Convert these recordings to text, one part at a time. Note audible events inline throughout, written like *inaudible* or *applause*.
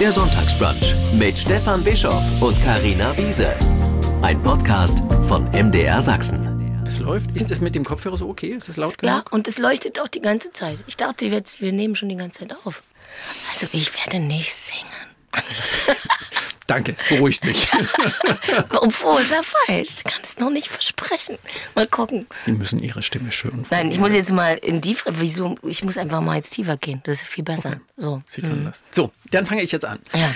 Der Sonntagsbrunch mit Stefan Bischoff und Karina Wiese. Ein Podcast von MDR Sachsen. Es läuft. Ist es mit dem Kopfhörer so okay? Ist es laut genug? Ja, und es leuchtet auch die ganze Zeit. Ich dachte jetzt, wir nehmen schon die ganze Zeit auf. Also ich werde nicht singen. *laughs* Danke, es beruhigt mich. *laughs* Obwohl, wer weiß, ich kann es noch nicht versprechen. Mal gucken. Sie müssen Ihre Stimme schön Nein, ich muss jetzt mal in die Frage, wieso, ich muss einfach mal jetzt tiefer gehen. Das ist viel besser. So. Sie können das. So, dann fange ich jetzt an. Ja.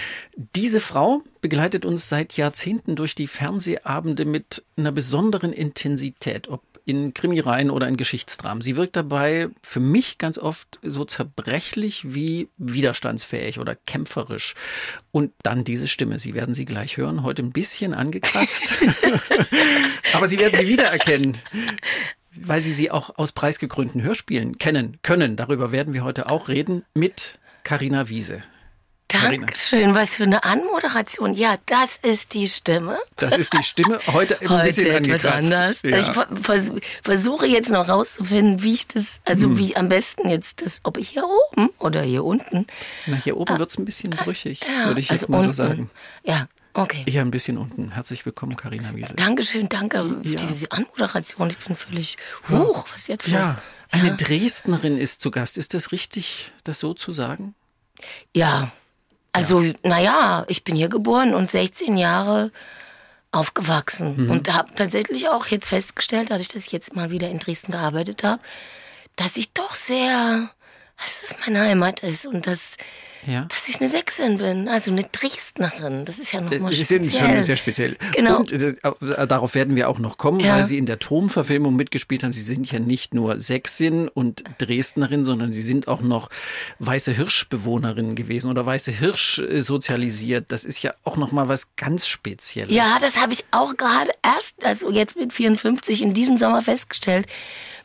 Diese Frau begleitet uns seit Jahrzehnten durch die Fernsehabende mit einer besonderen Intensität, ob in Krimireihen oder in Geschichtsdramen. Sie wirkt dabei für mich ganz oft so zerbrechlich wie widerstandsfähig oder kämpferisch. Und dann diese Stimme, Sie werden sie gleich hören, heute ein bisschen angekratzt. *laughs* Aber Sie werden sie wiedererkennen. Weil Sie sie auch aus preisgekrönten Hörspielen kennen können. Darüber werden wir heute auch reden mit Carina Wiese. Dankeschön, was für eine Anmoderation. Ja, das ist die Stimme. Das ist die Stimme heute ein Heute bisschen etwas angekratzt. anders. Ja. Ich ver- vers versuche jetzt noch rauszufinden, wie ich das, also Hm. wie ich am besten jetzt das, ob ich hier oben oder hier unten. Na, hier oben wird's ein bisschen brüchig, Ja, würde ich jetzt also mal so unten. sagen. Ja, okay. Eher ein bisschen unten. Herzlich willkommen, Carina Wiese. Dankeschön, danke für Ja. diese Anmoderation. Ich bin völlig hoch. Was jetzt los? Ja, eine Dresdnerin ist zu Gast. Ist das richtig, das so zu sagen? Ja, also naja, ich bin hier geboren und 16 Jahre aufgewachsen Mhm. und habe tatsächlich auch jetzt festgestellt, dadurch, dass ich jetzt mal wieder in Dresden gearbeitet habe, dass ich doch sehr, dass es meine Heimat ist und dass, Ja. dass ich eine Sächsin bin, also eine Dresdnerin. Das ist ja nochmal speziell. sind schon sehr speziell. Genau. Und äh, äh, darauf werden wir auch noch kommen, Ja. weil Sie in der Trom-Verfilmung mitgespielt haben. Sie sind ja nicht nur Sächsin und Dresdnerin, sondern Sie sind auch noch weiße Hirschbewohnerin gewesen oder weiße Hirsch äh, sozialisiert. Das ist ja auch noch mal was ganz Spezielles. Ja, das habe ich auch gerade erst, also jetzt mit 54 in diesem Sommer festgestellt,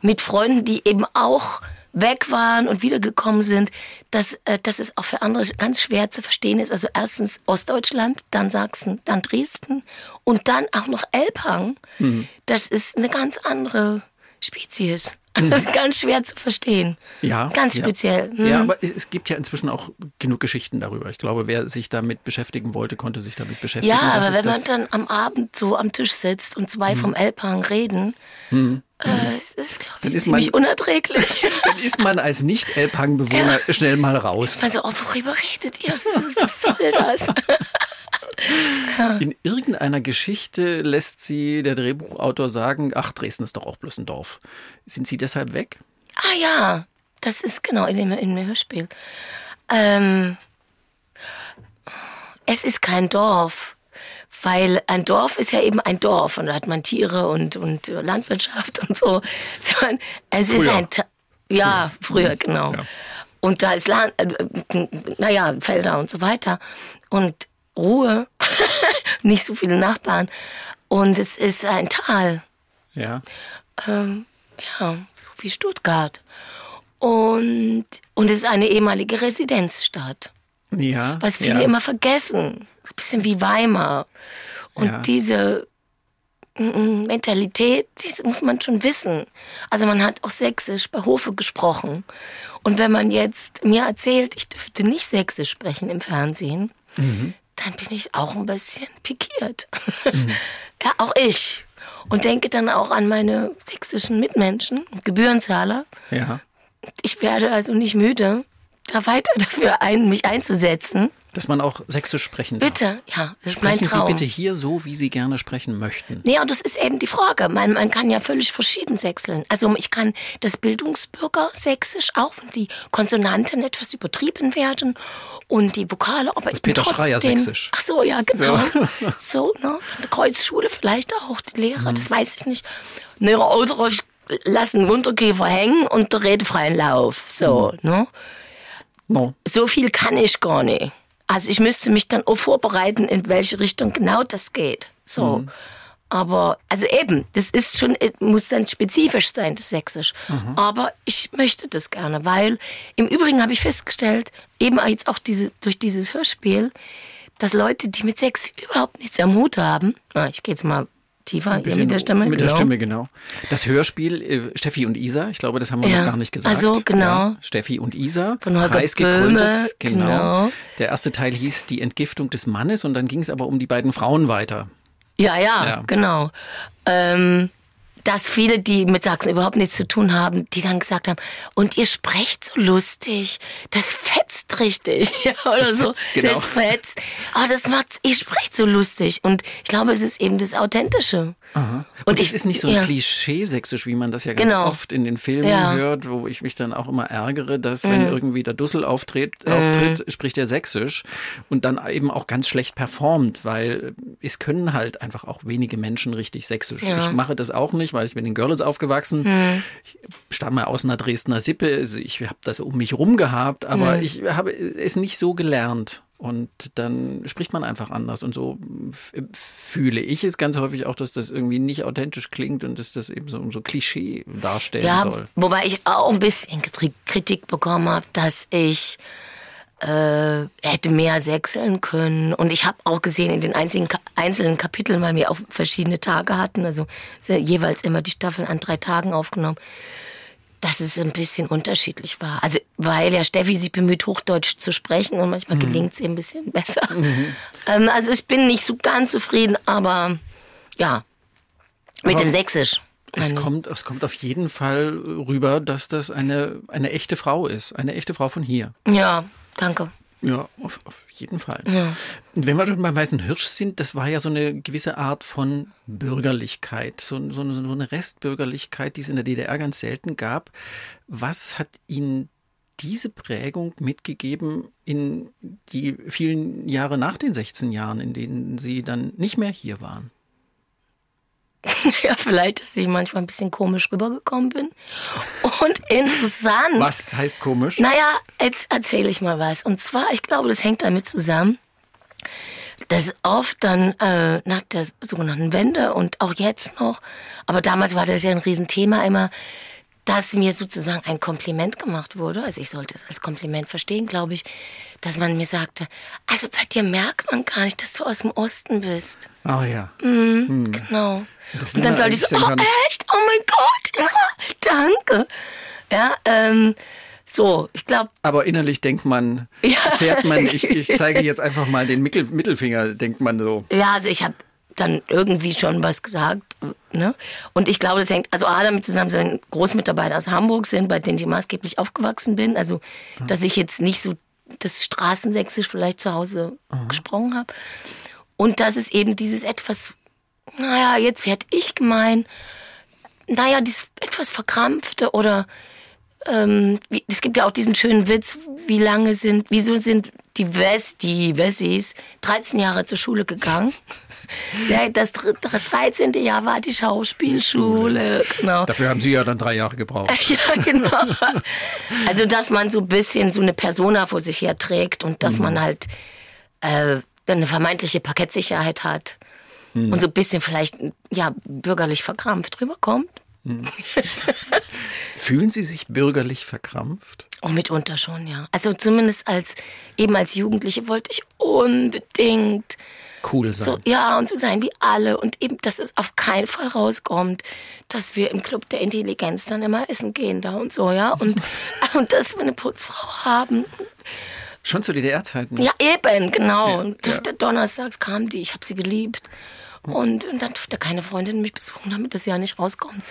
mit Freunden, die eben auch weg waren und wiedergekommen sind, dass, äh, dass es auch für andere ganz schwer zu verstehen ist. Also erstens Ostdeutschland, dann Sachsen, dann Dresden und dann auch noch Elbhang. Mhm. Das ist eine ganz andere Spezies. *laughs* ganz schwer zu verstehen. Mhm. Ja, Ganz ja. speziell. Hm. Ja, aber es, gibt ja inzwischen auch genug Geschichten darüber. Ich glaube, wer sich damit beschäftigen wollte, konnte sich damit beschäftigen. Ja, aber wenn man dann am Abend so am Tisch sitzt und zwei vom Elbhang reden, äh, es ist, glaube ich, ist ziemlich man- unerträglich. *laughs* dann ist man als Nicht-Elbhang-Bewohner schnell mal raus. Also, oh, worüber redet ihr? Was soll das? *laughs* *laughs* In irgendeiner Geschichte lässt sie der Drehbuchautor sagen, ach, Dresden ist doch auch bloß ein Dorf. Sind Sie deshalb weg? ah ja, das ist genau in dem, in dem Hörspiel. Ähm, es ist kein Dorf. Weil ein Dorf ist ja eben ein Dorf und da hat man Tiere und, und Landwirtschaft und so. *laughs* Es ist Früher. ein, Ta- ja, früher, genau. Ja. Und da ist Land, äh, naja, Felder und so weiter. Und Ruhe, *laughs* nicht so viele Nachbarn. Und es ist ein Tal, Ja. ähm, ja, so wie Stuttgart. Und, und es ist eine ehemalige Residenzstadt, Ja. was viele ja. immer vergessen. So ein bisschen wie Weimar. Und Ja. diese mm, mm, Mentalität, die muss man schon wissen. Also man hat auch Sächsisch bei Hofe gesprochen. Und wenn man jetzt mir erzählt, ich dürfte nicht Sächsisch sprechen im Fernsehen, Mhm. Dann bin ich auch ein bisschen pikiert. *laughs* ja, auch ich. Und denke dann auch an meine sächsischen Mitmenschen, Gebührenzahler. Ja. Ich werde also nicht müde, da weiter dafür ein, mich einzusetzen. Dass man auch Sächsisch sprechen darf. Bitte, ja, das ist mein Sprechen Sie Traum. bitte hier so, wie Sie gerne sprechen möchten. Nee, und das ist eben die Frage. Man, man kann ja völlig verschieden sächseln. Also ich kann das Bildungsbürger sächsisch auch, wenn die Konsonanten etwas übertrieben werden und die Vokale, aber das Peter trotzdem, Schreier sächsisch. Ach so, ja, genau. So, *laughs* ne? Eine Kreuzschule vielleicht auch, die Lehrer, Mhm. das weiß ich nicht. Ne, oder ich lasse einen Unterkäfer hängen und der redefreien Lauf. So, Mhm. ne? No. so viel kann ich gar nicht. Also ich müsste mich dann auch vorbereiten, in welche Richtung genau das geht. So. Aber, also eben, das ist schon, äh, muss dann spezifisch sein, das Sächsisch. Aber ich möchte das gerne, weil im Übrigen habe ich festgestellt, eben jetzt auch diese, durch dieses Hörspiel, dass Leute, die mit Sex überhaupt nichts am Hut haben, ich gehe jetzt mal tiefer mit der Stimme. Mit der genau. Stimme, genau. Das Hörspiel äh, Steffi und Isa, ich glaube, das haben wir Ja. noch gar nicht gesagt. Ach so, genau. Ja, Steffi und Isa, Von Holger preisgekröntes, genau. genau. Der erste Teil hieß Die Entgiftung des Mannes und dann ging es aber um die beiden Frauen weiter. Ja, ja, Ja. genau. Ähm, dass viele, die mit Sachsen überhaupt nichts zu tun haben, die dann gesagt haben, und ihr sprecht so lustig, das fetzt richtig, *laughs* ja, oder Das so, fetzt, genau. das fetzt, aber das macht, ihr sprecht so lustig und ich glaube, es ist eben das Authentische. Und, Und es ich- ist nicht so ein ja. Klischee-sächsisch, wie man das ja ganz Genau. oft in den Filmen Ja. hört, wo ich mich dann auch immer ärgere, dass Mhm. wenn irgendwie der Dussel auftritt, auftritt, spricht er sächsisch und dann eben auch ganz schlecht performt, weil es können halt einfach auch wenige Menschen richtig sächsisch. Ja. Mhm. Ich mache das auch nicht, weil ich bin in Görlitz aufgewachsen. Ich stamme aus einer Dresdner Sippe, also ich habe das um mich rum gehabt, aber Mhm. ich habe es nicht so gelernt. Und dann spricht man einfach anders. Und so fühle ich es ganz häufig auch, dass das irgendwie nicht authentisch klingt und dass das eben so, so Klischee darstellen Ja, soll. wobei ich auch ein bisschen Kri- Kritik bekommen habe, dass ich äh, hätte mehr sechseln können. Und ich habe auch gesehen in den einzigen, einzelnen Kapiteln, weil wir auch verschiedene Tage hatten, also jeweils immer die Staffel an drei Tagen aufgenommen, dass es ein bisschen unterschiedlich war. Also weil ja Steffi sich bemüht, Hochdeutsch zu sprechen und manchmal gelingt es ihr ein bisschen *laughs* besser. Ähm, also ich bin nicht so ganz zufrieden, aber ja, mit Aber dem Sächsisch. Es kommt, es kommt auf jeden Fall rüber, dass das eine, eine echte Frau ist. Eine echte Frau von hier. Ja, danke. Ja, auf, auf jeden Fall. Und wenn wir schon beim Weißen Hirsch sind, das war ja so eine gewisse Art von Bürgerlichkeit, so, so, eine- so eine Restbürgerlichkeit, die es in der DDR ganz selten gab. Was hat Ihnen diese Prägung mitgegeben in die vielen Jahre nach den 16 Jahren, in denen Sie dann nicht mehr hier waren? *laughs* Ja, vielleicht, dass ich manchmal ein bisschen komisch rübergekommen bin. Und interessant. Was heißt komisch? Naja, jetzt erzähle ich mal was. Und zwar, ich glaube, das hängt damit zusammen, dass oft dann äh, nach der sogenannten Wende und auch jetzt noch, aber damals war das ja ein Riesenthema immer, dass mir sozusagen ein Kompliment gemacht wurde. Also ich sollte es als Kompliment verstehen, glaube ich, dass man mir sagte, also bei dir merkt man gar nicht, dass du aus dem Osten bist. Ah ja. Genau. Das Und dann sollte ich so, oh echt, oh mein Gott, ja, danke. Ja, ähm, so, ich glaube, Aber innerlich denkt man, Ja. fährt man, ich, ich *laughs* zeige jetzt einfach mal den Mittel, Mittelfinger, denkt man so. ja, also ich habe dann irgendwie schon was gesagt. Ne? Und ich glaube, das hängt also A damit zusammen, dass ein Großmitarbeiter aus Hamburg sind, bei denen ich maßgeblich aufgewachsen bin. Also, dass ich jetzt nicht so das Straßensächsisch vielleicht zu Hause gesprochen habe. Und dass es eben dieses etwas, naja, jetzt werd ich gemein, naja, dieses etwas verkrampfte oder ähm, wie, es gibt ja auch diesen schönen Witz, wie lange sind, wieso sind die Wess, die Wessis 13 Jahre zur Schule gegangen? *laughs* *laughs* ja, das, das 13. Jahr war die Schauspielschule, genau. Dafür haben Sie ja dann drei Jahre gebraucht. *laughs* Ja, genau. Also, dass man so ein bisschen so eine Persona vor sich her trägt und dass man halt äh, eine vermeintliche Parkettsicherheit hat und so ein bisschen vielleicht ja bürgerlich verkrampft rüberkommt. *laughs* Fühlen Sie sich bürgerlich verkrampft? Oh, mitunter schon, ja. Also zumindest als eben als Jugendliche wollte ich unbedingt Cool sein. so, ja, und so sein wie alle. Und eben, dass es auf keinen Fall rauskommt, dass wir im Club der Intelligenz dann immer essen gehen da und so, ja. Und, *laughs* und dass wir eine Putzfrau haben. Schon zu DDR-Zeiten? Ja, eben, genau. Ja, und ja. donnerstags kam die, ich habe sie geliebt. Und, und dann durfte keine Freundin mich besuchen, damit das ja nicht rauskommt.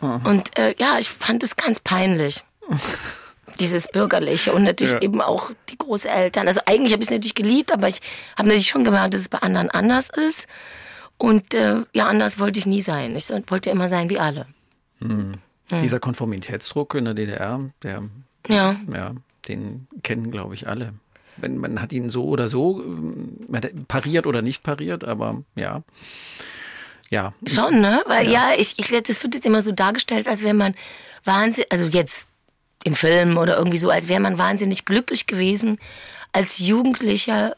Und äh, ja, ich fand es ganz peinlich. *laughs* Dieses Bürgerliche und natürlich Ja. eben auch die Großeltern. Also eigentlich habe ich es natürlich geliebt, aber ich habe natürlich schon gemerkt, dass es bei anderen anders ist. Und äh, ja, anders wollte ich nie sein. Ich wollte immer sein wie alle. Dieser Konformitätsdruck in der DDR, der, Ja. ja, den kennen, glaube ich, alle. Wenn, man hat ihn so oder so ähm, pariert oder nicht pariert, aber ja. Ja. Schon, ne? Weil ja, ich, ich, das wird jetzt immer so dargestellt, als wäre man wahnsinnig, also jetzt in Filmen oder irgendwie so, als wäre man wahnsinnig glücklich gewesen, als Jugendlicher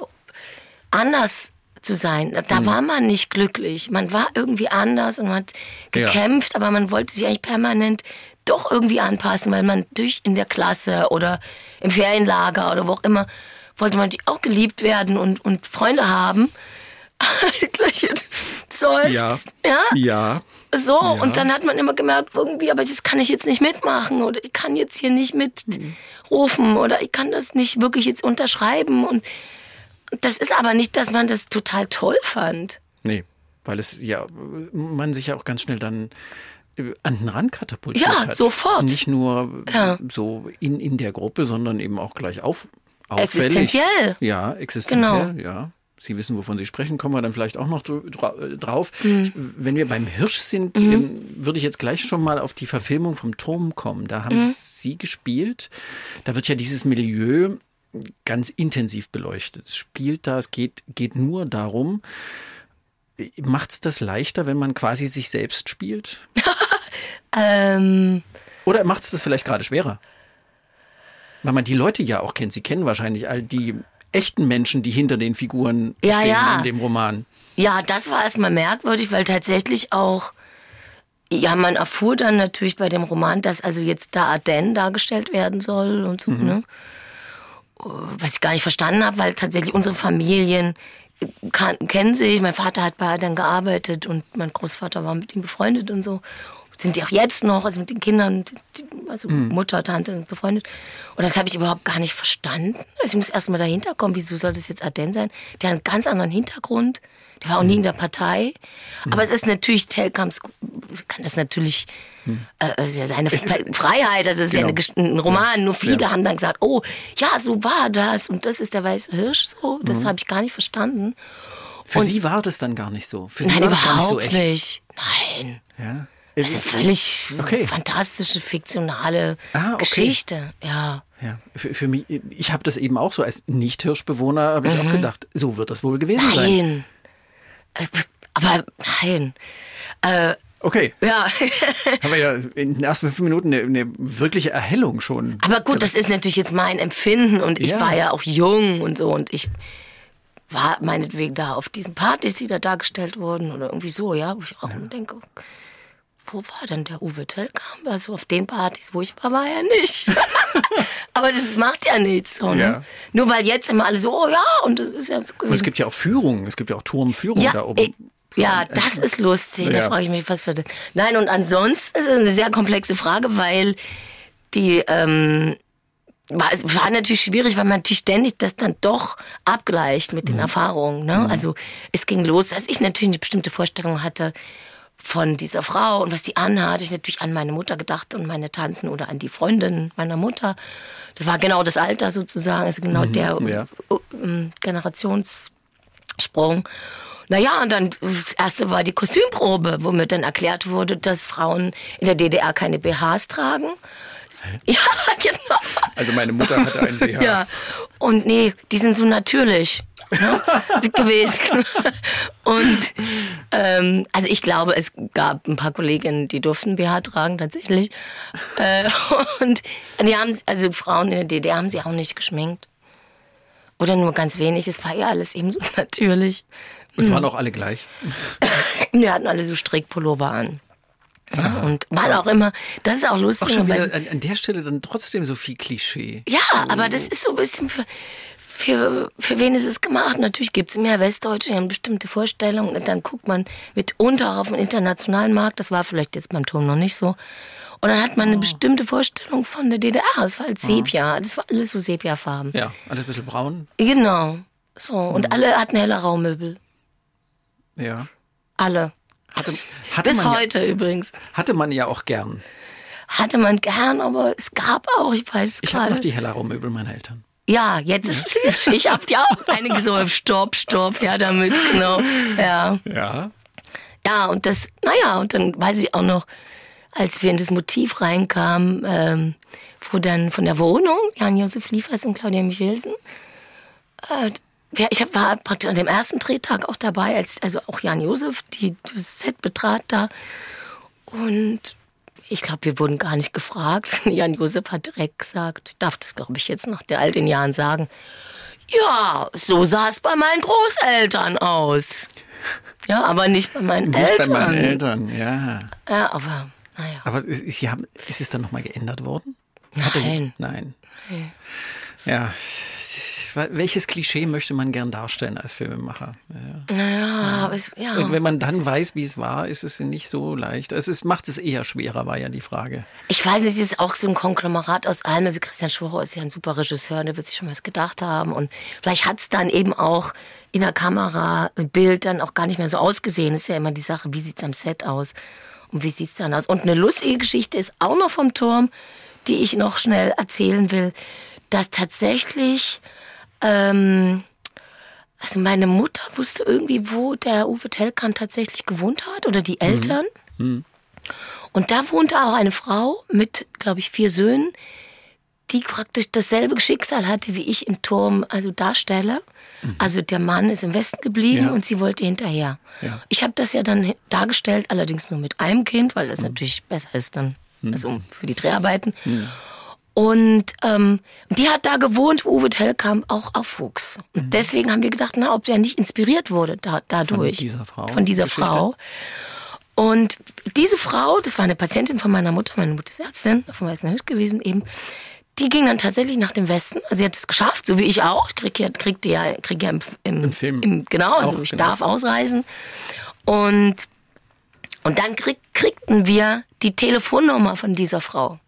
anders zu sein. Da war man nicht glücklich. Man war irgendwie anders und man hat Ja. gekämpft, aber man wollte sich eigentlich permanent doch irgendwie anpassen, weil man durch in der Klasse oder im Ferienlager oder wo auch immer wollte man auch geliebt werden und, und Freunde haben. Gleich seufzt. Ja. ja. Ja. So, Ja. und dann hat man immer gemerkt, irgendwie, aber das kann ich jetzt nicht mitmachen oder ich kann jetzt hier nicht mitrufen oder ich kann das nicht wirklich jetzt unterschreiben. Und das ist aber nicht, dass man das total toll fand. Nee, weil es ja, man sich ja auch ganz schnell dann äh, an den Rand katapultiert Ja, hat. sofort. Nicht nur Ja. so in, in der Gruppe, sondern eben auch gleich auf, auffällig. Existenziell. Ja, existenziell, Genau. ja. Sie wissen, wovon Sie sprechen, kommen wir dann vielleicht auch noch äh, drauf. Mhm. Wenn wir beim Hirsch sind, ähm, würde ich jetzt gleich schon mal auf die Verfilmung vom Turm kommen. Da Mhm. haben Sie gespielt. Da wird ja dieses Milieu ganz intensiv beleuchtet. Es spielt da, es geht, geht nur darum, Macht es das leichter, wenn man quasi sich selbst spielt? *laughs* Ähm, Oder macht es das vielleicht gerade schwerer? Weil man die Leute ja auch kennt. Sie kennen wahrscheinlich all die echten Menschen, die hinter den Figuren Ja, stehen ja. in dem Roman. Ja, das war erstmal merkwürdig, weil tatsächlich auch, ja, man erfuhr dann natürlich bei dem Roman, dass also jetzt da Ardennes dargestellt werden soll und so, ne? Was ich gar nicht verstanden habe, weil tatsächlich unsere Familien kan kennen sich. Mein Vater hat bei Ardennes gearbeitet und mein Großvater war mit ihm befreundet und so. Sind die auch jetzt noch, also mit den Kindern, also Mutter, Tante befreundet. Und das habe ich überhaupt gar nicht verstanden. Also ich muss erst mal dahinter kommen, wieso soll das jetzt Ardennes sein? Der hat einen ganz anderen Hintergrund. Der war auch nie in der Partei. Aber es ist natürlich, Telkams kann das natürlich, äh, es ist ja seine Freiheit, also es ist ja Genau. eine, ein Roman. Nur viele Ja. haben dann gesagt, oh, ja, so war das und das ist der weiße Hirsch. So, das habe ich gar nicht verstanden. Für Und- Sie war das dann gar nicht so. Für Sie Nein, war das gar nicht überhaupt so echt. nicht. Nein. Ja. Also völlig Okay. fantastische, fiktionale Ah, okay. Geschichte. Ja. Ja, für, für mich, ich habe das eben auch so als Nicht-Hirschbewohner, habe ich auch gedacht, so wird das wohl gewesen sein. Mhm. Nein. Äh, Aber nein. Äh, Okay, ja. haben wir ja in den ersten fünf Minuten eine, eine wirkliche Erhellung schon. Aber gut, das ist natürlich jetzt mein Empfinden und ich Ja. war ja auch jung und so und ich war meinetwegen da auf diesen Partys, die da dargestellt wurden oder irgendwie so, ja, wo ich auch denke, wo war denn der Uwe Tellkamp? Also auf den Partys, wo ich war, war er nicht. *laughs* Aber das macht ja nichts. So, ne? Ja. Nur weil jetzt immer alle so, oh ja, und das ist ja so Und es gibt ja auch Führungen, es gibt ja auch Turmführungen ja, da oben. äh, ja, das ist lustig. Da Ja. frage ich mich, was für das. Nein, und ansonsten ist es eine sehr komplexe Frage, weil die ähm, war, es war natürlich schwierig, weil man natürlich ständig das dann doch abgleicht mit den Erfahrungen. Ne? Also es ging los, dass ich natürlich eine bestimmte Vorstellung hatte von dieser Frau und was die anhat. Ich natürlich an meine Mutter gedacht und meine Tanten oder an die Freundin meiner Mutter. Das war genau das Alter sozusagen, also genau der ja. ähm, Generationssprung. Naja, und dann das erste war die Kostümprobe, wo mir dann erklärt wurde, dass Frauen in der DDR keine BHs tragen. *laughs* Ja, genau. Also meine Mutter hatte einen BH. Ja. Und nee, die sind so natürlich gewesen. Und ähm, also ich glaube, es gab ein paar Kolleginnen, die durften BH tragen tatsächlich. Äh, und die haben, also Frauen in der DDR haben sie auch nicht geschminkt. Oder nur ganz wenig. Es war ja alles eben so *laughs* natürlich. Und es waren auch alle gleich. *laughs* Wir hatten alle so Strickpullover an. Ja, und waren auch immer, das ist auch Auch lustig. schon weil- wieder an, an der Stelle dann trotzdem so viel Klischee. Ja, aber das ist so ein bisschen für, für, für wen ist es gemacht? Natürlich gibt es mehr Westdeutsche, die haben bestimmte Vorstellungen. Und dann guckt man mitunter auch auf den internationalen Markt. Das war vielleicht jetzt beim Turm noch nicht so. Und dann hat man eine bestimmte Vorstellung von der DDR. Es war halt Sepia. Das war alles so Sepia-Farben. Ja, alles ein bisschen braun. Genau. So. Und alle hatten helle Raummöbel. Ja. Alle. Hatte, hatte, Bis man ja, heute übrigens. hatte man ja auch gern. Hatte man gern, aber es gab auch, ich weiß es Ich habe noch die Hellerau-Möbel meiner Eltern. Ja, jetzt ist es schwierig. Ich hab die auch einige so, stopp, stopp, ja, damit, genau. Ja. Ja. Ja, und das, naja, und dann weiß ich auch noch, als wir in das Motiv reinkamen, ähm, wo dann von der Wohnung, Jan-Josef Liefers und Claudia Michelsen, äh, ich war praktisch an dem ersten Drehtag auch dabei, als also auch Jan-Josef die das Set betrat da. Und ich glaube, wir wurden gar nicht gefragt. *laughs* Jan-Josef hat direkt gesagt, ich darf das, glaube ich, jetzt nach der all den Jahren sagen, ja, so sah es bei meinen Großeltern aus. Ja, aber nicht bei meinen Nicht Eltern. bei meinen Eltern, ja. Ja, aber naja. Aber ist, ist, ist es dann nochmal geändert worden? Nein. Nein. Ja. Welches Klischee möchte man gern darstellen als Filmemacher? Ja. Naja, aber es, ja. Und wenn man dann weiß, wie es war, ist es nicht so leicht. Also es macht es eher schwerer, war ja die Frage. Ich weiß nicht, es ist auch so ein Konglomerat aus allem. Also Christian Schworer ist ja ein super Regisseur, der wird sich schon was gedacht haben. Und vielleicht hat es dann eben auch in der Kamera, im Bild dann auch gar nicht mehr so ausgesehen. ist ja immer die Sache, wie sieht es am Set aus und wie sieht es dann aus. Und eine lustige Geschichte ist auch noch vom Turm, die ich noch schnell erzählen will, dass tatsächlich ähm, also meine Mutter wusste irgendwie, wo der Uwe Tellkamp tatsächlich gewohnt hat oder die Eltern. Mhm. Und da wohnte auch eine Frau mit, glaube ich, vier Söhnen, die praktisch dasselbe Schicksal hatte, wie ich im Turm also darstelle. Mhm. Also der Mann ist im Westen geblieben ja. und sie wollte hinterher. Ja. Ich habe das ja dann dargestellt, allerdings nur mit einem Kind, weil das mhm. natürlich besser ist dann mhm. also für die Dreharbeiten. Mhm. Und ähm, die hat da gewohnt, wo Uwe Tellkamp auch aufwuchs. Und mhm. deswegen haben wir gedacht, na, ob der nicht inspiriert wurde da, dadurch. Von dieser Frau. Von dieser Geschichte. Frau. Und diese Frau, das war eine Patientin von meiner Mutter, meine Mutter ist Ärztin, von Weißen Hüt gewesen eben, die ging dann tatsächlich nach dem Westen. Also sie hat es geschafft, so wie ich auch. Ich krieg ja, krieg ja, krieg ja im, im, Im Film. Im, genau, also auch, ich genau. darf ausreisen. Und, und dann krieg, kriegten wir die Telefonnummer von dieser Frau.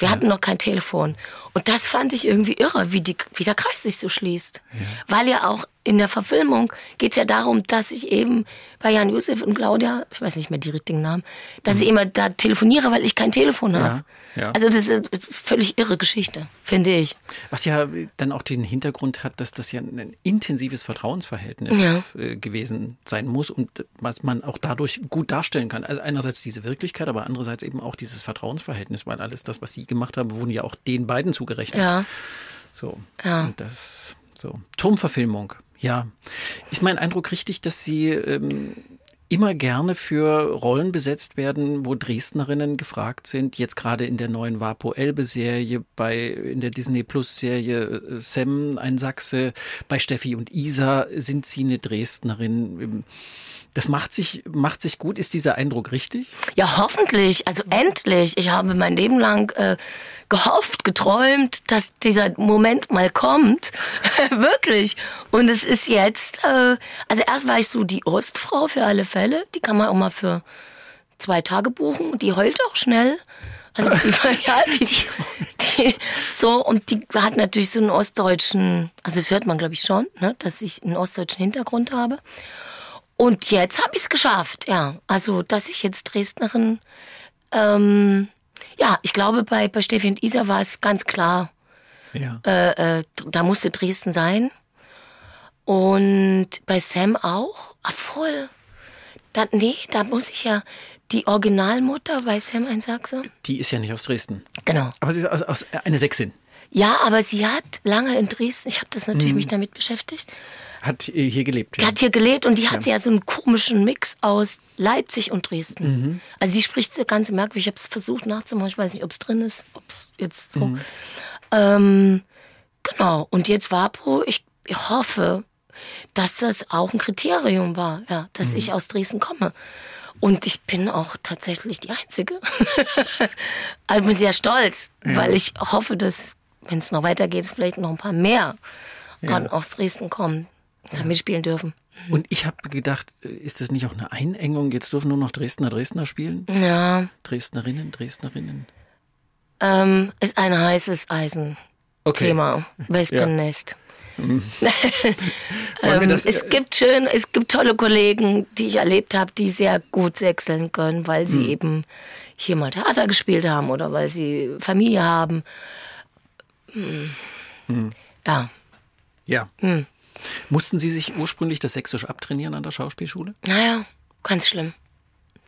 Wir ja. hatten noch kein Telefon. Und das fand ich irgendwie irre, wie, die, wie der Kreis sich so schließt. Ja. Weil ja auch in der Verfilmung geht es ja darum, dass ich eben bei Jan Josef und Claudia, ich weiß nicht mehr die richtigen Namen, dass mhm. ich immer da telefoniere, weil ich kein Telefon habe. Ja. Ja. Also das ist eine völlig irre Geschichte, finde ich. Was ja dann auch den Hintergrund hat, dass das ja ein intensives Vertrauensverhältnis ja. Äh, gewesen sein muss und was man auch dadurch gut darstellen kann. Also einerseits diese Wirklichkeit, aber andererseits eben auch dieses Vertrauensverhältnis, weil alles das, was Sie gemacht haben, wurden ja auch den beiden zugerechnet. Ja. So. Ja. Und das so. Turmverfilmung. Ja. Ist mein Eindruck richtig, dass Sie ähm, immer gerne für Rollen besetzt werden, wo Dresdnerinnen gefragt sind. Jetzt gerade in der neuen Vapo Elbe Serie, bei in der Disney Plus Serie äh, Sam, ein Sachse, bei Steffi und Isa sind sie eine Dresdnerin. Das macht sich, macht sich gut. Ist dieser Eindruck richtig? Ja, hoffentlich. Also endlich. Ich habe mein Leben lang äh, gehofft, geträumt, dass dieser Moment mal kommt. *laughs* Wirklich. Und es ist jetzt, äh, also erst war ich so die Ostfrau für alle Fälle. Die kann man auch mal für zwei Tage buchen. Und die heult auch schnell. Also die, *laughs* *laughs* ja, die, die, die, so und die hat natürlich so einen ostdeutschen, also das hört man glaube ich schon, ne, dass ich einen ostdeutschen Hintergrund habe. Und jetzt habe ich es geschafft, ja. Also, dass ich jetzt Dresdnerin, ähm, ja, ich glaube, bei, bei Steffi und Isa war es ganz klar, ja. äh, äh, da musste Dresden sein. Und bei Sam auch. Ah, voll. Da, nee, da muss ich ja die Originalmutter bei Sam ein Sachse. Die ist ja nicht aus Dresden. Genau. Aber sie ist aus, aus eine Sächsin. Ja, aber sie hat lange in Dresden, ich habe das natürlich hm. mich damit beschäftigt, hat hier gelebt. Ja. Hat hier gelebt und die hat ja. ja so einen komischen Mix aus Leipzig und Dresden. Mhm. Also sie spricht ganz merkwürdig. Ich habe es versucht nachzumachen. Ich weiß nicht, ob es drin ist, ob es jetzt so. Mhm. Ähm, genau. Und jetzt Wapo. Ich, ich hoffe, dass das auch ein Kriterium war, ja, dass mhm. ich aus Dresden komme. Und ich bin auch tatsächlich die Einzige. *laughs* also bin sehr stolz, ja. weil ich hoffe, dass, wenn es noch weitergeht, vielleicht noch ein paar mehr ja. aus Dresden kommen da mitspielen dürfen. Mhm. Und ich habe gedacht, ist das nicht auch eine Einengung? Jetzt dürfen nur noch Dresdner, Dresdner spielen? Ja. Dresdnerinnen, Dresdnerinnen. Ähm, ist ein heißes Eisen. Okay. Thema. Wespennest. Ja. Mhm. *laughs* ähm, es gibt schön, es gibt tolle Kollegen, die ich erlebt habe, die sehr gut sechseln können, weil sie mhm. eben hier mal Theater gespielt haben oder weil sie Familie haben. Mhm. Ja. Ja. Mhm. Mussten Sie sich ursprünglich das Sächsisch abtrainieren an der Schauspielschule? Naja, ganz schlimm.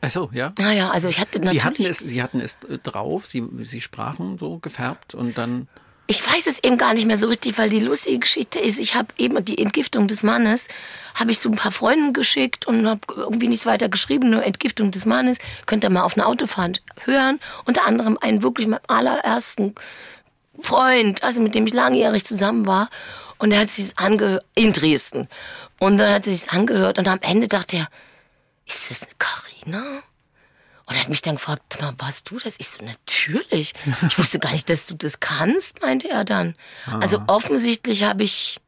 Ach so, ja. Naja, also ich hatte natürlich. Sie hatten es, Sie hatten es äh, drauf, Sie, Sie sprachen so gefärbt und dann. Ich weiß es eben gar nicht mehr so richtig, weil die lustige Geschichte ist, ich habe eben die Entgiftung des Mannes, habe ich so ein paar Freunden geschickt und habe irgendwie nichts weiter geschrieben, nur Entgiftung des Mannes. Könnt ihr mal auf einer Autofahrt hören. Unter anderem einen wirklich meinem allerersten Freund, also mit dem ich langjährig zusammen war. Und er hat sich angehört, in Dresden. Und dann hat er sich angehört und am Ende dachte er, ist das eine Karina? Und er hat mich dann gefragt, "Sag mal, warst du das? Ich so, natürlich. Ich wusste gar nicht, dass du das kannst, meinte er dann. Also offensichtlich habe ich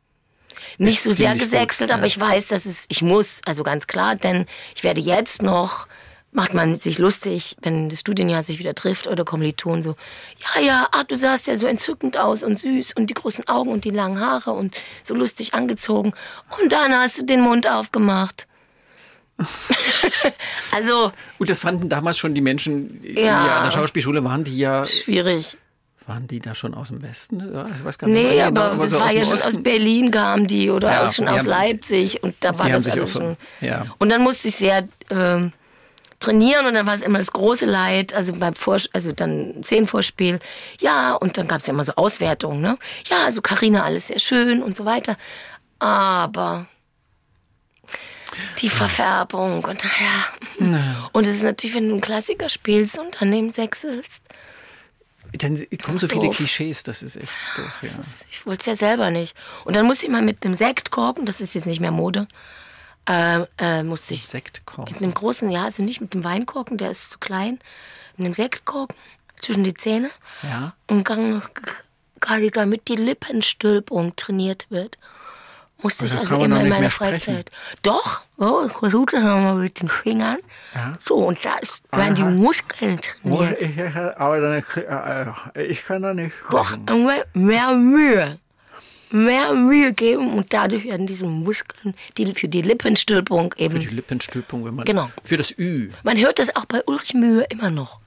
nicht so sehr ziemlich gut, gesächselt, aber ja. ich weiß, dass es, ich muss, also ganz klar, denn ich werde jetzt noch, macht man sich lustig, wenn das Studienjahr sich wieder trifft oder Kommilitonen so, ja, ja, ah, du sahst ja so entzückend aus und süß und die großen Augen und die langen Haare und so lustig angezogen und dann hast du den Mund aufgemacht. *laughs* also, Und das fanden damals schon die Menschen, die Ja. an der Schauspielschule waren, die ja, schwierig. waren die da schon aus dem Westen? Ich weiß gar nicht. Nee, mehr. aber das so war aus ja schon aus Osten. Berlin kamen die oder Ja, aus, schon aus Leipzig und da war das alles so- schon. ja. Und dann musste ich sehr ähm, trainieren und dann war es immer das große Leid, also beim Vor also dann Szenenvorspiel, ja und dann gab es ja immer so Auswertungen, ne? Ja, also Karina alles sehr schön und so weiter, aber die Verfärbung und naja. Und es ist natürlich, wenn du einen Klassiker spielst und daneben sechselst, Dann kommen so viele Doof. Klischees, das ist echt doof. Ja. Das- Ich wollte es ja selber nicht. Und dann musste ich mal mit einem Sektkorken, das ist jetzt nicht mehr Mode, äh, äh, musste ich Sektkorn. mit einem großen, ja, also nicht mit dem Weinkorken, der ist zu klein, mit einem Sektkorken zwischen die Zähne Ja. und dann, gerade damit die Lippenstülpung trainiert wird, musste ich also kann man immer doch in meiner mehr sprechen. Freizeit. Doch, oh, ich versuche das mal mit den Fingern. So, und da werden die Muskeln trainiert. Ich, aber dann, äh, ich kann da nicht Doch, sprechen. mehr, mehr Mühe. Mehr Mühe geben und dadurch werden diese Muskeln, die für die Lippenstülpung eben. Für die Lippenstülpung, wenn man. Genau. Für das Ü. Man hört das auch bei Ulrich Mühe immer noch.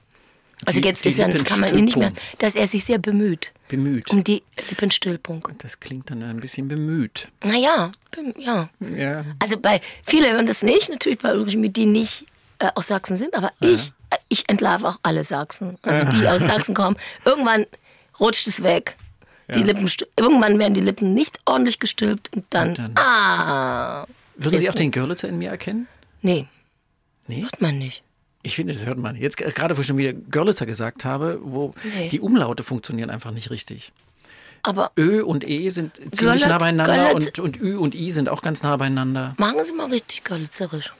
Also Die- jetzt die ist dann, kann man ihn nicht mehr, dass er sich sehr bemüht Bemüht. um die Lippenstülpung. Das klingt dann ein bisschen bemüht. Naja, ja. Ja. Also bei viele hören das nicht, natürlich bei Ulrich Mühe, die nicht äh, aus Sachsen sind, aber ich, äh, ich entlarve auch alle Sachsen. Also die aus Sachsen kommen. Irgendwann rutscht es weg. Die Lippen, irgendwann werden die Lippen nicht ordentlich gestülpt und dann, Und dann- ah. Würden Sie auch den Görlitzer in mir erkennen? Nee, Nee? hört man nicht. Ich finde, das hört man. Jetzt g- gerade, wo ich schon wieder Görlitzer gesagt habe, wo Nee. die Umlaute funktionieren einfach nicht richtig. Aber Ö und E sind ziemlich Görlitz- nah beieinander Görlitz- und, und Ü und I sind auch ganz nah beieinander. machen Sie mal richtig görlitzerisch.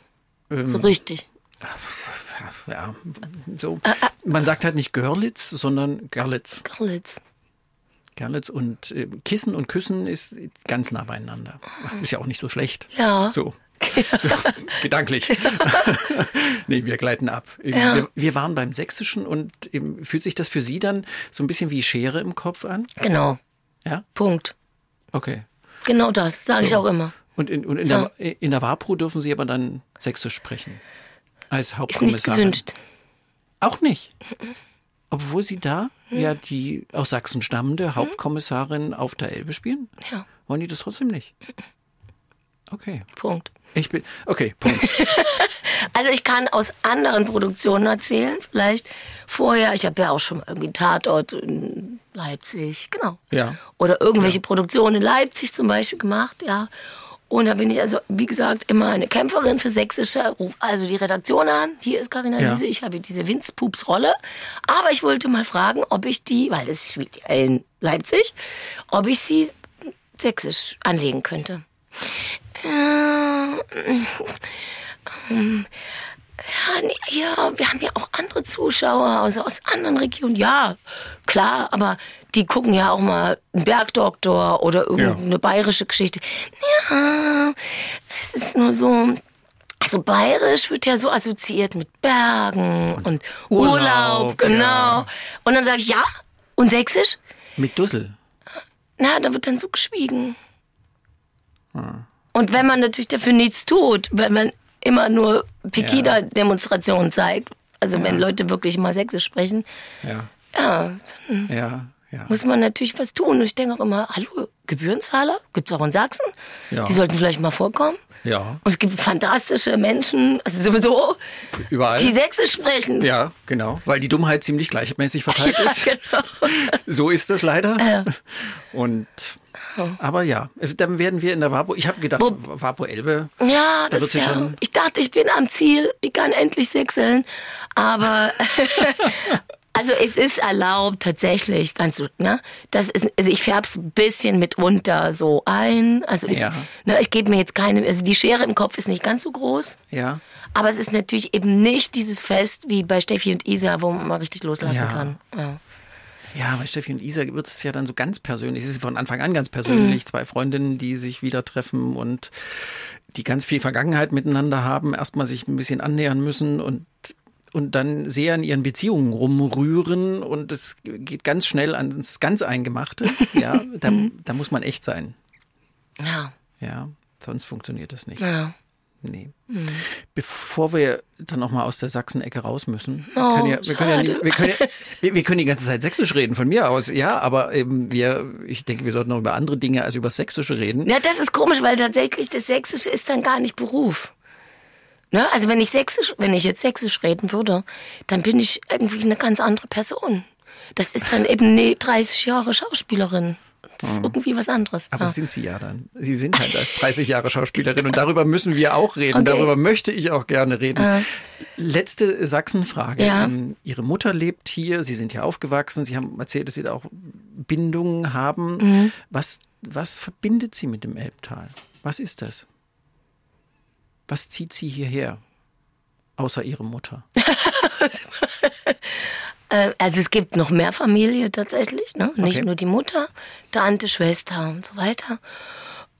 Ähm. So richtig. Ja, so. Man sagt halt nicht Görlitz, sondern Görlitz. Görlitz. Görlitz und äh, Kissen und Küssen ist ganz nah beieinander. Ist ja auch nicht so schlecht. Ja. So. *laughs* so gedanklich. *laughs* nee, wir gleiten ab. Ja. Wir, wir waren beim Sächsischen und ähm, fühlt sich das für Sie dann so ein bisschen wie Schere im Kopf an? Genau. Ja? Punkt. Okay. Genau das, sage ich auch immer. Und in, und in, der, in der WAPRO dürfen Sie aber dann Sächsisch sprechen. Als Ist nicht Hauptkommissarin. gewünscht. Auch nicht. *laughs* Obwohl Sie da ja die aus Sachsen stammende Hauptkommissarin auf der Elbe spielen? Ja, Wollen die das trotzdem nicht? Okay. Punkt. Ich bin. Okay, Punkt. *laughs* Also ich kann aus anderen Produktionen erzählen, vielleicht vorher. Ich habe ja auch schon irgendwie Tatort in Leipzig, genau. Ja. Oder irgendwelche Produktionen in Leipzig zum Beispiel gemacht, ja. Und da bin ich also, wie gesagt, immer eine Kämpferin für Sächsische. Ruf also die Redaktion an. Hier ist Carina Ja. Wiese. Ich habe diese Winzpups-Rolle. Aber ich wollte mal fragen, ob ich die, weil das spielt ja in Leipzig, ob ich sie sächsisch anlegen könnte. Äh, ja, nee, ja, wir haben ja auch andere Zuschauer also aus anderen Regionen. Ja, klar, aber die gucken ja auch mal einen Bergdoktor oder irgendeine bayerische Geschichte. Ja, es ist nur so. Also bayerisch wird ja so assoziiert mit Bergen und, Urlaub, Urlaub, genau. ja. Und dann sage ich ja. Und sächsisch? Mit Dussel. Na, da wird dann so geschwiegen. Und wenn man natürlich dafür nichts tut, wenn man immer nur Pegida-Demonstrationen zeigt, also wenn Leute wirklich mal Sächsisch sprechen, Ja. ja, Ja. Ja. muss man natürlich was tun. Und ich denke auch immer, hallo, Gebührenzahler gibt's auch in Sachsen? Ja. Die sollten vielleicht mal vorkommen. Ja. Und es gibt fantastische Menschen, also sowieso, Überall. die Sächsisch sprechen. ja, genau. Weil die Dummheit ziemlich gleichmäßig verteilt *laughs* ist. genau. So ist das leider. Ja. Und aber ja, dann werden wir in der Wapo. Ich habe gedacht, Wapo Elbe. Ja, Da das ja schon- Ich dachte, ich bin am Ziel. Ich kann endlich sechseln. Aber *laughs* Also es ist erlaubt tatsächlich, ganz ne? Das ist, also ich färb's ein bisschen mitunter so ein. Also ich, Ja. ne, ich gebe mir jetzt keine, also die Schere im Kopf ist nicht ganz so groß. Ja. Aber es ist natürlich eben nicht dieses Fest wie bei Steffi und Isa, wo man mal richtig loslassen Ja. kann. Ja. Ja, bei Steffi und Isa wird es ja dann so ganz persönlich. Es ist von Anfang an ganz persönlich. Mhm. Zwei Freundinnen, die sich wieder treffen und die ganz viel Vergangenheit miteinander haben, erstmal sich ein bisschen annähern müssen und und dann sehr an ihren Beziehungen rumrühren und es geht ganz schnell ans ganz Eingemachte. *laughs* Ja, da, Mhm. da muss man echt sein. Ja. Ja, sonst funktioniert das nicht. ja. Nee. Mhm. Bevor wir dann noch mal aus der Sachsen-Ecke raus müssen, wir Oh, können ja, wir können ja, schade. nicht, wir, können ja wir, wir können die ganze Zeit Sächsisch reden, von mir aus, ja, aber eben wir, ich denke, wir sollten noch über andere Dinge als über Sächsische reden. Ja, das ist komisch, weil tatsächlich das Sächsische ist dann gar nicht Beruf. Ne? Also wenn ich Sächsisch, wenn ich jetzt Sächsisch reden würde, dann bin ich irgendwie eine ganz andere Person. Das ist dann eben eine 30 Jahre Schauspielerin. Das ist irgendwie was anderes. Mhm. Aber ja. sind Sie ja dann. Sie sind halt 30 Jahre Schauspielerin und darüber müssen wir auch reden. Okay. Darüber möchte ich auch gerne reden. Letzte Sachsenfrage. Ja. Ähm, Ihre Mutter lebt hier, Sie sind hier aufgewachsen, Sie haben erzählt, dass Sie da auch Bindungen haben. Mhm. Was, was verbindet Sie mit dem Elbtal? Was ist das? Was zieht Sie hierher? Außer Ihre Mutter. *laughs* Äh, also es gibt noch mehr Familie tatsächlich, ne? nicht Okay. nur die Mutter, Tante, Schwester und so weiter.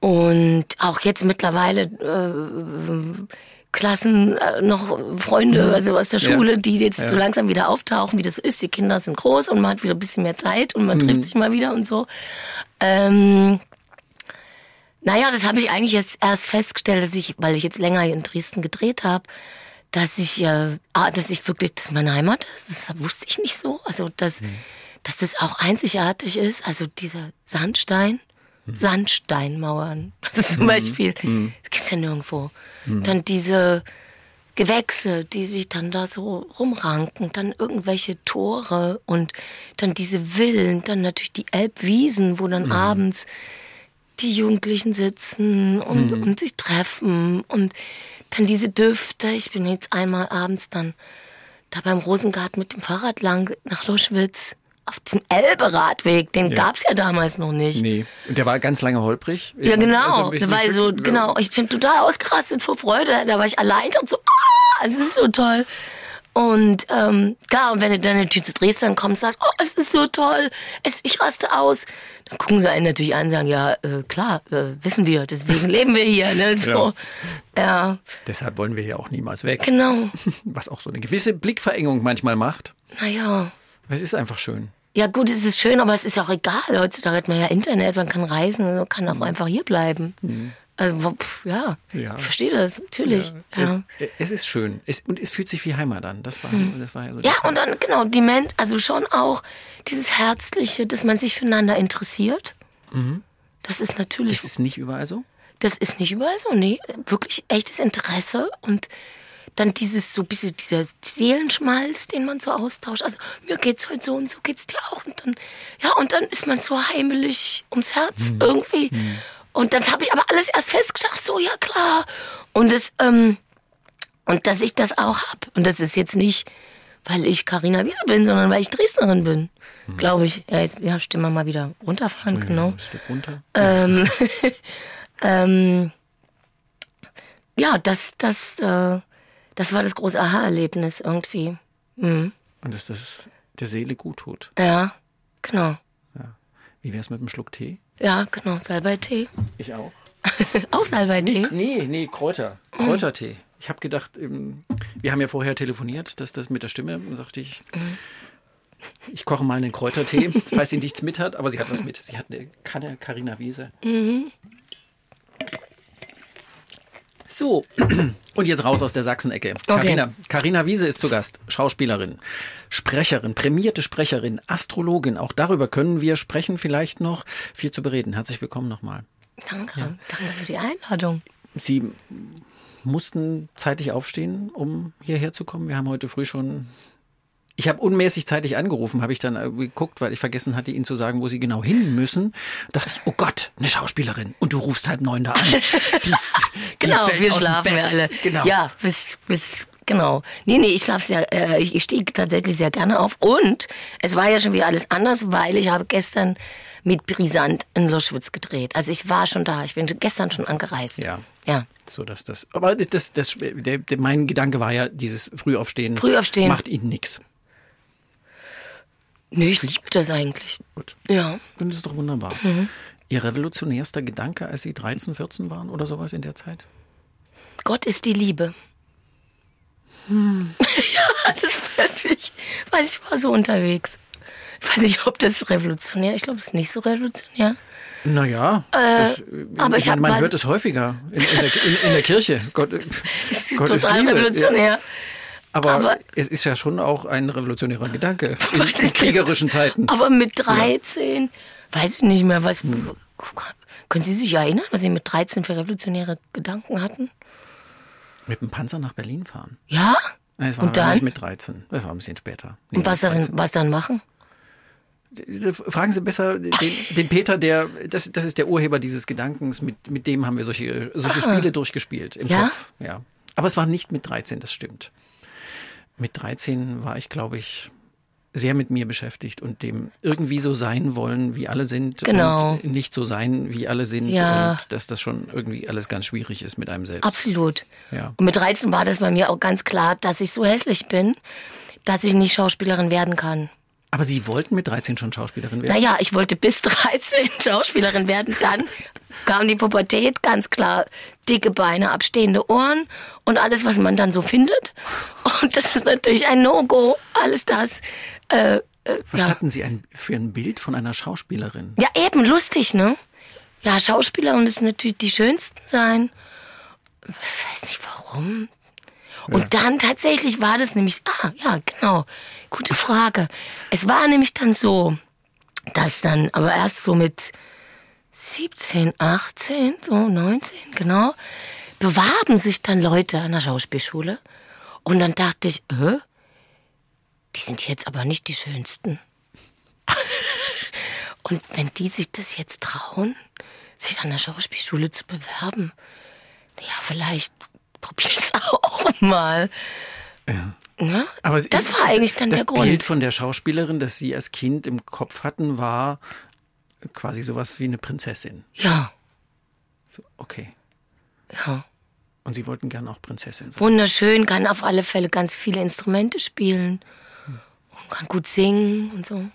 Und auch jetzt mittlerweile äh, Klassen, äh, noch Freunde also aus der Mhm. Ja. Schule, die jetzt Ja. so langsam wieder auftauchen, wie das so ist. Die Kinder sind groß und man hat wieder ein bisschen mehr Zeit und man Mhm. trifft sich mal wieder und so. Ähm, naja, das habe ich eigentlich jetzt erst festgestellt, dass ich, weil ich jetzt länger hier in Dresden gedreht habe, dass ich, äh, ah, dass ich wirklich, dass meine Heimat ist. Das wusste ich nicht so. Also, dass, dass das auch einzigartig ist. Also dieser Sandstein, Sandsteinmauern. *laughs* Das ist zum Beispiel, das gibt's ja nirgendwo. Dann diese Gewächse, die sich dann da so rumranken, dann irgendwelche Tore und dann diese Villen, dann natürlich die Elbwiesen, wo dann abends die Jugendlichen sitzen und, und sich treffen und dann diese Düfte. Ich bin jetzt einmal abends dann da beim Rosengarten mit dem Fahrrad lang nach Luschwitz auf diesem Elbe-Radweg. Den gab's ja damals noch nicht. Nee. Und der war ganz lange holprig. Ja, genau. Also ich- weil so, ich- genau, ich bin total ausgerastet vor Freude. Da war ich allein und so, ah, es ist so toll. Und ähm, klar, und wenn du dann natürlich zu Dresden kommst und sagst, oh, es ist so toll, es, ich raste aus, dann gucken sie einen natürlich an und sagen, ja, äh, klar, äh, wissen wir, deswegen *laughs* leben wir hier. Ne? So. Ja. Deshalb wollen wir hier auch niemals weg. genau. *laughs* Was auch so eine gewisse Blickverengung manchmal macht. Naja. Es ist einfach schön. Ja gut, es ist schön, aber es ist auch egal. Heutzutage hat man ja Internet, man kann reisen, man kann auch einfach hier bleiben. Also pff, ja, Mhm. Ja. ich verstehe das, natürlich. Ja, Es, ja. es ist schön. Es, und es fühlt sich wie Heimat an. Das war, das war ja so. Hm. Ja, und dann, genau, die Men also schon auch dieses Herzliche, dass man sich füreinander interessiert. Das ist natürlich, das ist nicht überall so. das ist nicht überall so, nee, wirklich echtes Interesse und dann dieses so bisschen dieser Seelenschmalz, den man so austauscht. Also mir geht's heute so und so geht's dir auch und dann ja und dann ist man so heimelig ums Herz irgendwie. Und dann habe ich aber alles erst ach so ja klar. Und das ähm, und dass ich das auch hab und das ist jetzt nicht weil ich Karina Wiese bin, sondern weil ich Dresdnerin bin. Glaube ich. Ja, jetzt, ja, stimmen wir mal wieder runterfahren, genau. Ein Stück runter. Ähm, *laughs* ähm, ja, das, das, äh, das war das große Aha-Erlebnis irgendwie. Und dass das der Seele gut tut. Ja, genau. Wie wär's mit einem Schluck Tee? Ja, genau. Salbeitee. Ich auch. *laughs* Auch Salbeitee. Nee, nee, Kräuter. Kräutertee. Ich habe gedacht, ähm, wir haben ja vorher telefoniert, dass das mit der Stimme, da dachte ich, ich koche mal einen Kräutertee, *laughs* falls sie nichts mit hat, aber sie hat was mit. Sie hat eine Kanne Carina Wiese. So, und jetzt raus aus der Sachsenecke. Carina, Carina Wiese ist zu Gast, Schauspielerin, Sprecherin, prämierte Sprecherin, Astrologin. Auch darüber können wir sprechen, vielleicht noch. Viel zu bereden. Herzlich willkommen nochmal. Danke. Danke für die Einladung. Sie mussten zeitig aufstehen, um hierher zu kommen. Wir haben heute früh schon. Ich habe unmäßig zeitig angerufen, habe ich dann äh, geguckt, weil ich vergessen hatte, Ihnen zu sagen, wo Sie genau hin müssen. dachte ich, oh Gott, eine Schauspielerin. Und du rufst halb neun da an. *laughs* Die, die Genau, fällt wir schlafen wir alle. Genau. Ja, bis, bis genau. Nee, nee, ich schlafe sehr, äh, ich stehe tatsächlich sehr gerne auf. Und es war ja schon wieder alles anders, weil ich habe gestern mit Brisant in Loschwitz gedreht. Also ich war schon da. Ich bin gestern schon angereist. Ja. Ja. So, dass das. Aber das, das, der, der, mein Gedanke war ja, dieses Frühaufstehen, Frühaufstehen. macht ihnen nichts. Nee, ich liebe das eigentlich. Gut. Ja. Dann ist es doch wunderbar. Mhm. Ihr revolutionärster Gedanke, als Sie 13, 14 waren oder sowas in der Zeit? Gott ist die Liebe. *laughs* ja, das mich. Weiß ich war so unterwegs. Ich weiß nicht, ob das revolutionär. Ich glaube, es ist nicht so revolutionär. Naja, das, Äh, aber ich hab- man weiß- hört es häufiger in, in, der, in, in der Kirche. Gott, *laughs* ist Gott ist total Liebe. revolutionär. Ja. Aber, Aber- es ist ja schon auch ein revolutionärer Gedanke *laughs* in, in kriegerischen Zeiten. Aber mit 13, weiß ich nicht mehr, was. Können Sie sich erinnern, was Sie mit 13 für revolutionäre Gedanken hatten? Mit dem Panzer nach Berlin fahren. Ja? Nein, Das war Und dann? nicht mit 13. Das war ein bisschen später. Nee, Und was dann, 13. was dann machen? Fragen Sie besser den, den Peter, der das, das ist der Urheber dieses Gedankens, mit, mit dem haben wir solche, solche Spiele durchgespielt im Ah. Ja? Kopf. Ja. Aber es war nicht mit 13, das stimmt. Mit 13 war ich, glaube ich, sehr mit mir beschäftigt und dem irgendwie so sein wollen, wie alle sind Genau. und nicht so sein, wie alle sind Ja. und dass das schon irgendwie alles ganz schwierig ist mit einem selbst. Absolut. Ja. Und mit 13 war das bei mir auch ganz klar, dass ich so hässlich bin, dass ich nicht Schauspielerin werden kann. Aber Sie wollten mit 13 schon Schauspielerin werden? Naja, ich wollte bis *laughs* 13 Schauspielerin werden. Dann kam die Pubertät, ganz klar. Dicke Beine, abstehende Ohren und alles, was man dann so findet. Und das ist natürlich ein No-Go. Alles das. Äh, äh, Was ja. hatten Sie ein, für ein Bild von einer Schauspielerin? ja, eben lustig, ne? Ja, Schauspielerin müssen natürlich die schönsten sein. Ich weiß nicht warum. Und dann tatsächlich war das nämlich, ah, ja, genau, gute Frage. Es war nämlich dann so, dass dann, aber erst so mit 17, 18, so 19, genau, bewarben sich dann Leute an der Schauspielschule. Und dann dachte ich, äh, die sind jetzt aber nicht die schönsten. *laughs* Und wenn die sich das jetzt trauen, sich an der Schauspielschule zu bewerben, ja, vielleicht probiere ich es *laughs* auch mal. Ja. Aber das war eigentlich dann das der Grund. Bild von der Schauspielerin, das Sie als Kind im Kopf hatten, war quasi sowas wie eine Prinzessin. Ja, So, okay. ja. Und Sie wollten gerne auch Prinzessin sein. Wunderschön, kann auf alle Fälle ganz viele Instrumente spielen und kann gut singen und so.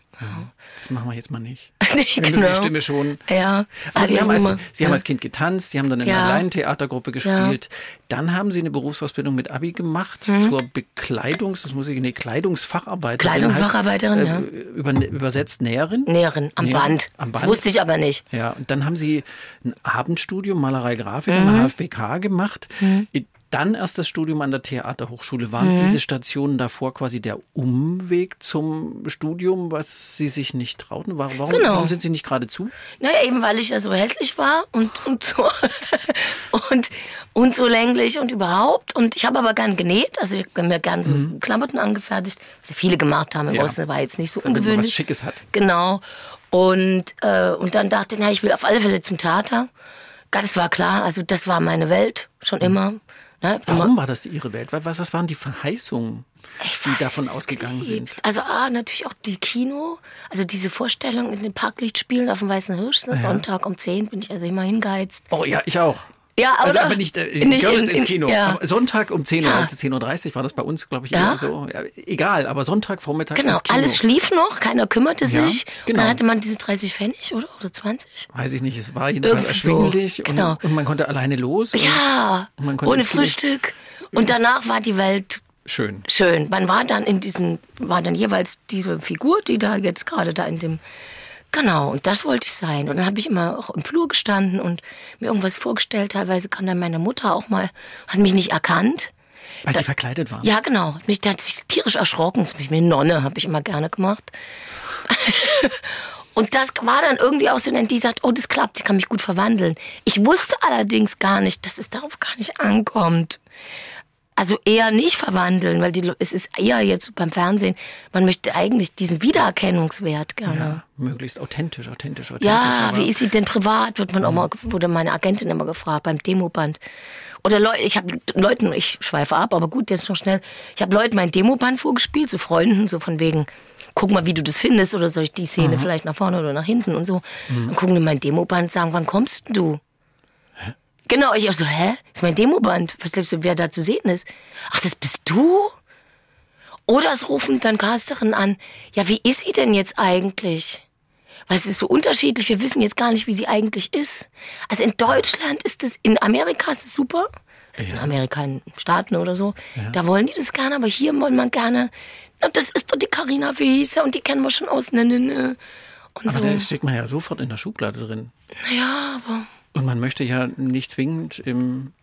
Das machen wir jetzt mal nicht. *laughs* nee, Wir müssen die Stimme schon. Ja, Aber also Sie, haben als, Sie haben ja. als Kind getanzt, Sie haben dann in Ja. einer Laientheatergruppe gespielt. Dann haben Sie eine Berufsausbildung mit Abi gemacht zur Bekleidungs, das muss ich, nee, Kleidungsfacharbeiterin. Kleidungsfacharbeiterin, heißt, ja. äh, Über, übersetzt Näherin. Näherin, am Näherin, Band. am Das Band. wusste ich aber nicht. Ja, und dann haben Sie ein Abendstudium Malerei Grafik Mhm. an der HFBK gemacht. Dann erst das Studium an der Theaterhochschule. Waren Mhm. diese Stationen davor quasi der Umweg zum Studium, was Sie sich nicht trauten? Warum, warum, Genau. warum sind Sie nicht geradezu? Naja, eben weil ich ja so hässlich war und, und so *laughs* und, und so länglich und überhaupt. Und ich habe aber gern genäht, also ich habe mir gern so Klamotten angefertigt, was ja viele gemacht haben im Mhm. Ja. Osten, war jetzt nicht so man ungewöhnlich. was Schickes hat. Genau. Und, äh, und dann dachte ich, na, ich will auf alle Fälle zum Theater. Das war klar, also das war meine Welt schon immer. Ne? Warum war das Ihre Welt? Was, was waren die Verheißungen, die davon ausgegangen geliebt. sind? Also ah, natürlich auch die Kino, also diese Vorstellung in den Parklichtspielen auf dem Weißen Hirsch, ne? Sonntag um 10 bin ich also immer hingeheizt. Oh ja, ich auch. Ja, Also oder? aber nicht, äh, Nicht Görlitz in- ins in- Kino. ja. Aber Sonntag um 10 Uhr, Ja. 10.30 Uhr war das bei uns, glaube ich, Ja. eher so. Ja, egal, aber Sonntagvormittag Genau, ins Kino. alles schlief noch, keiner kümmerte sich. genau. Und dann hatte man diese 30 Pfennig, oder? Oder 20? Weiß ich nicht, es war jedenfalls Irgendwie so, erschwinglich genau. und, und man konnte alleine los. und- Ja, und ohne Frühstück. Und danach war die Welt Schön. schön. Man war dann in diesen, war dann jeweils diese Figur, die da jetzt gerade da in dem, genau, und das wollte ich sein. Und dann habe ich immer auch im Flur gestanden und mir irgendwas vorgestellt. Teilweise kam dann meine Mutter auch mal, hat mich nicht erkannt. Weil sie verkleidet waren. Ja, genau. Mich da hat sich tierisch erschrocken. Zum Beispiel eine Nonne habe ich immer gerne gemacht. *laughs* Und das war dann irgendwie auch so, denn die sagt, oh, das klappt, ich kann mich gut verwandeln. Ich wusste allerdings gar nicht, dass es darauf gar nicht ankommt. Also eher nicht verwandeln, weil die, es ist eher jetzt beim Fernsehen, man möchte eigentlich diesen Wiedererkennungswert gerne. Ja, möglichst authentisch, authentisch, authentisch. Ja, wie ist sie denn privat? Wird man auch mal, wurde meine Agentin immer gefragt beim Demoband. Oder Leute, ich habe Leuten, ich schweife ab, aber gut, jetzt noch schnell. Ich habe Leuten mein Demoband vorgespielt, so Freunden, so von wegen, guck mal, wie du das findest, oder soll ich die Szene vielleicht nach vorne oder nach hinten und so. Dann gucken die mein Demoband und sagen, wann kommst du? Genau, ich auch so, hä? Das ist mein Demoband. Was glaubst du, wer da zu sehen ist? Ach, das bist du? Oder es rufen dann Casterinnen an, ja, wie ist sie denn jetzt eigentlich? Weil es ist so unterschiedlich, wir wissen jetzt gar nicht, wie sie eigentlich ist. Also in Deutschland ist es, in Amerika ist es super. Also In Amerika, in Staaten oder so. Da wollen die das gerne, aber hier wollen man gerne, na, das ist doch die Carina Wiese und die kennen wir schon aus, ne, ne, ne. Und Aber so. da steckt man ja sofort in der Schublade drin. Naja, aber Und man möchte ja nicht zwingend im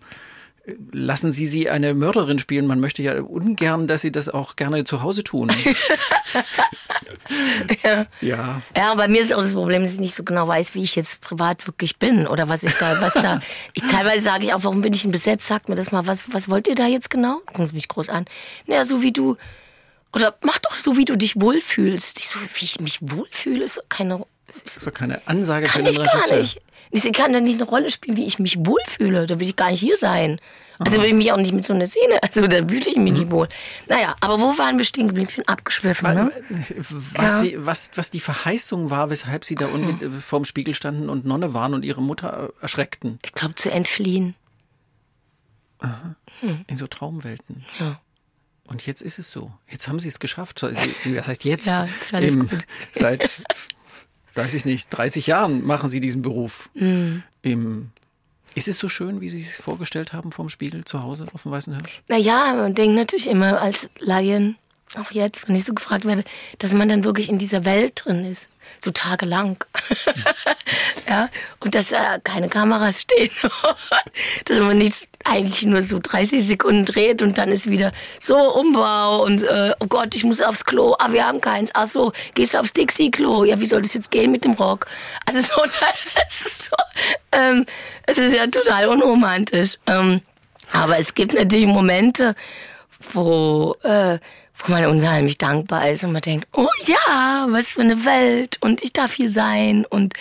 Lassen Sie sie eine Mörderin spielen. Man möchte ja ungern, dass sie das auch gerne zu Hause tun. *laughs* ja. ja. Ja, bei mir ist auch das Problem, dass ich nicht so genau weiß, wie ich jetzt privat wirklich bin oder was ich da, was da. *laughs* Ich, teilweise sage ich auch, warum bin ich denn besetzt? Sagt mir das mal, was, was wollt ihr da jetzt genau? Gucken Sie mich groß an. Naja, so wie du, oder mach doch so, wie du dich wohlfühlst. Ich so, wie ich mich wohlfühle, ist keine, Das ist doch keine Ansage kann für ich den gar Regisseur. nicht. Sie kann dann nicht eine Rolle spielen, wie ich mich wohlfühle. Da will ich gar nicht hier sein. Also will ich mich auch nicht mit so einer Szene, *laughs* also da fühle ich mich nicht wohl. Naja, aber wo waren wir stehen geblieben? Ich bin abgeschwiffen, ne? Was, Ja. sie, was, was die Verheißung war, weshalb sie da unten Hm. äh, vorm Spiegel standen und Nonne waren und ihre Mutter äh, erschreckten. Ich glaube, zu entfliehen. In so Traumwelten. Ja. Und jetzt ist es so. Jetzt haben sie es geschafft. Was heißt jetzt? Ja, Im- gut. Seit, weiß ich nicht, 30 Jahren machen sie diesen Beruf. Mhm. Im, ist es so schön, wie sie es vorgestellt haben vom Spiegel zu Hause auf dem Weißen Hirsch? Naja, man denkt natürlich immer als Laien, auch jetzt, wenn ich so gefragt werde, dass man dann wirklich in dieser Welt drin ist. So tagelang. *laughs* ja, und dass äh, keine Kameras stehen. *laughs* dass man nichts eigentlich nur so 30 Sekunden dreht und dann ist wieder so Umbau und äh, oh Gott, ich muss aufs Klo. Ah, wir haben keins. Ach so, gehst du aufs Dixie-Klo? Ja, wie soll das jetzt gehen mit dem Rock? Also so, *laughs* das ist so, ähm, es ist ja total unromantisch. Ähm, aber es gibt natürlich Momente, wo, äh, wo man unheimlich dankbar ist und man denkt, oh ja, was für eine Welt und ich darf hier sein und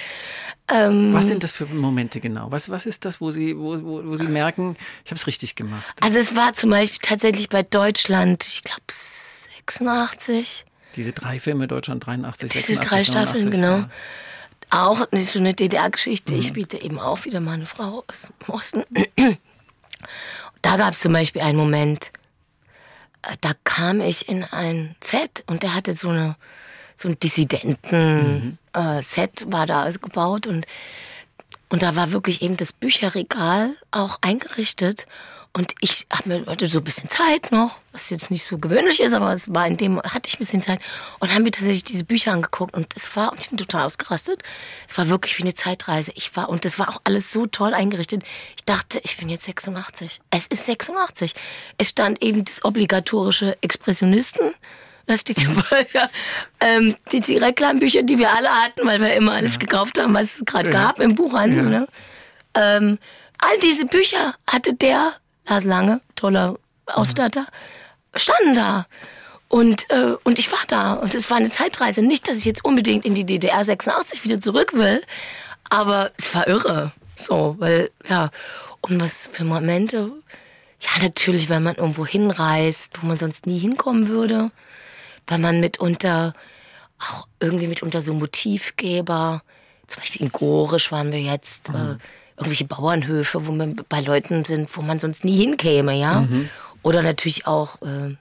ähm, Was sind das für Momente genau? Was, was ist das, wo sie, wo, wo, wo sie merken, ich habe es richtig gemacht? also es war zum Beispiel tatsächlich bei Deutschland, ich glaube 86, Diese drei Filme, Deutschland 83, diese 86, drei Staffeln, 89, genau. ja. Auch so eine DDR-Geschichte. Mhm. Ich spielte eben auch wieder mal eine Frau aus dem Osten. Da gab es zum Beispiel einen Moment, äh, da kam ich in ein Set und der hatte so eine so ein Dissidenten-Set war da gebaut und und da war wirklich eben das Bücherregal auch eingerichtet. Und ich habe mir hatte so ein bisschen Zeit noch, was jetzt nicht so gewöhnlich ist, aber es war in dem, hatte ich ein bisschen Zeit und haben mir tatsächlich diese Bücher angeguckt und es war, und ich bin total ausgerastet. Es war wirklich wie eine Zeitreise. Ich war, und das war auch alles so toll eingerichtet. Ich dachte, ich bin jetzt 86. Es ist 86. Es stand eben das obligatorische Expressionisten. Das steht ja ja. Ähm, die, die Reklambücher, die wir alle hatten, weil wir immer alles gekauft haben, was es gerade gab im Buchhandel. Ne? Ähm, all diese Bücher hatte der, Lars Lange, toller Ausstatter, standen da. Und, äh, und ich war da. Und es war eine Zeitreise. Nicht, dass ich jetzt unbedingt in die DDR 86 wieder zurück will, aber es war irre. So, weil, ja, und was für Momente. Ja, natürlich, wenn man irgendwo hinreist, wo man sonst nie hinkommen würde. Weil man mitunter auch irgendwie mitunter so Motivgeber, zum Beispiel in Gorisch waren wir jetzt, äh, irgendwelche Bauernhöfe, wo man bei Leuten sind, wo man sonst nie hinkäme, ja. Oder natürlich auch äh,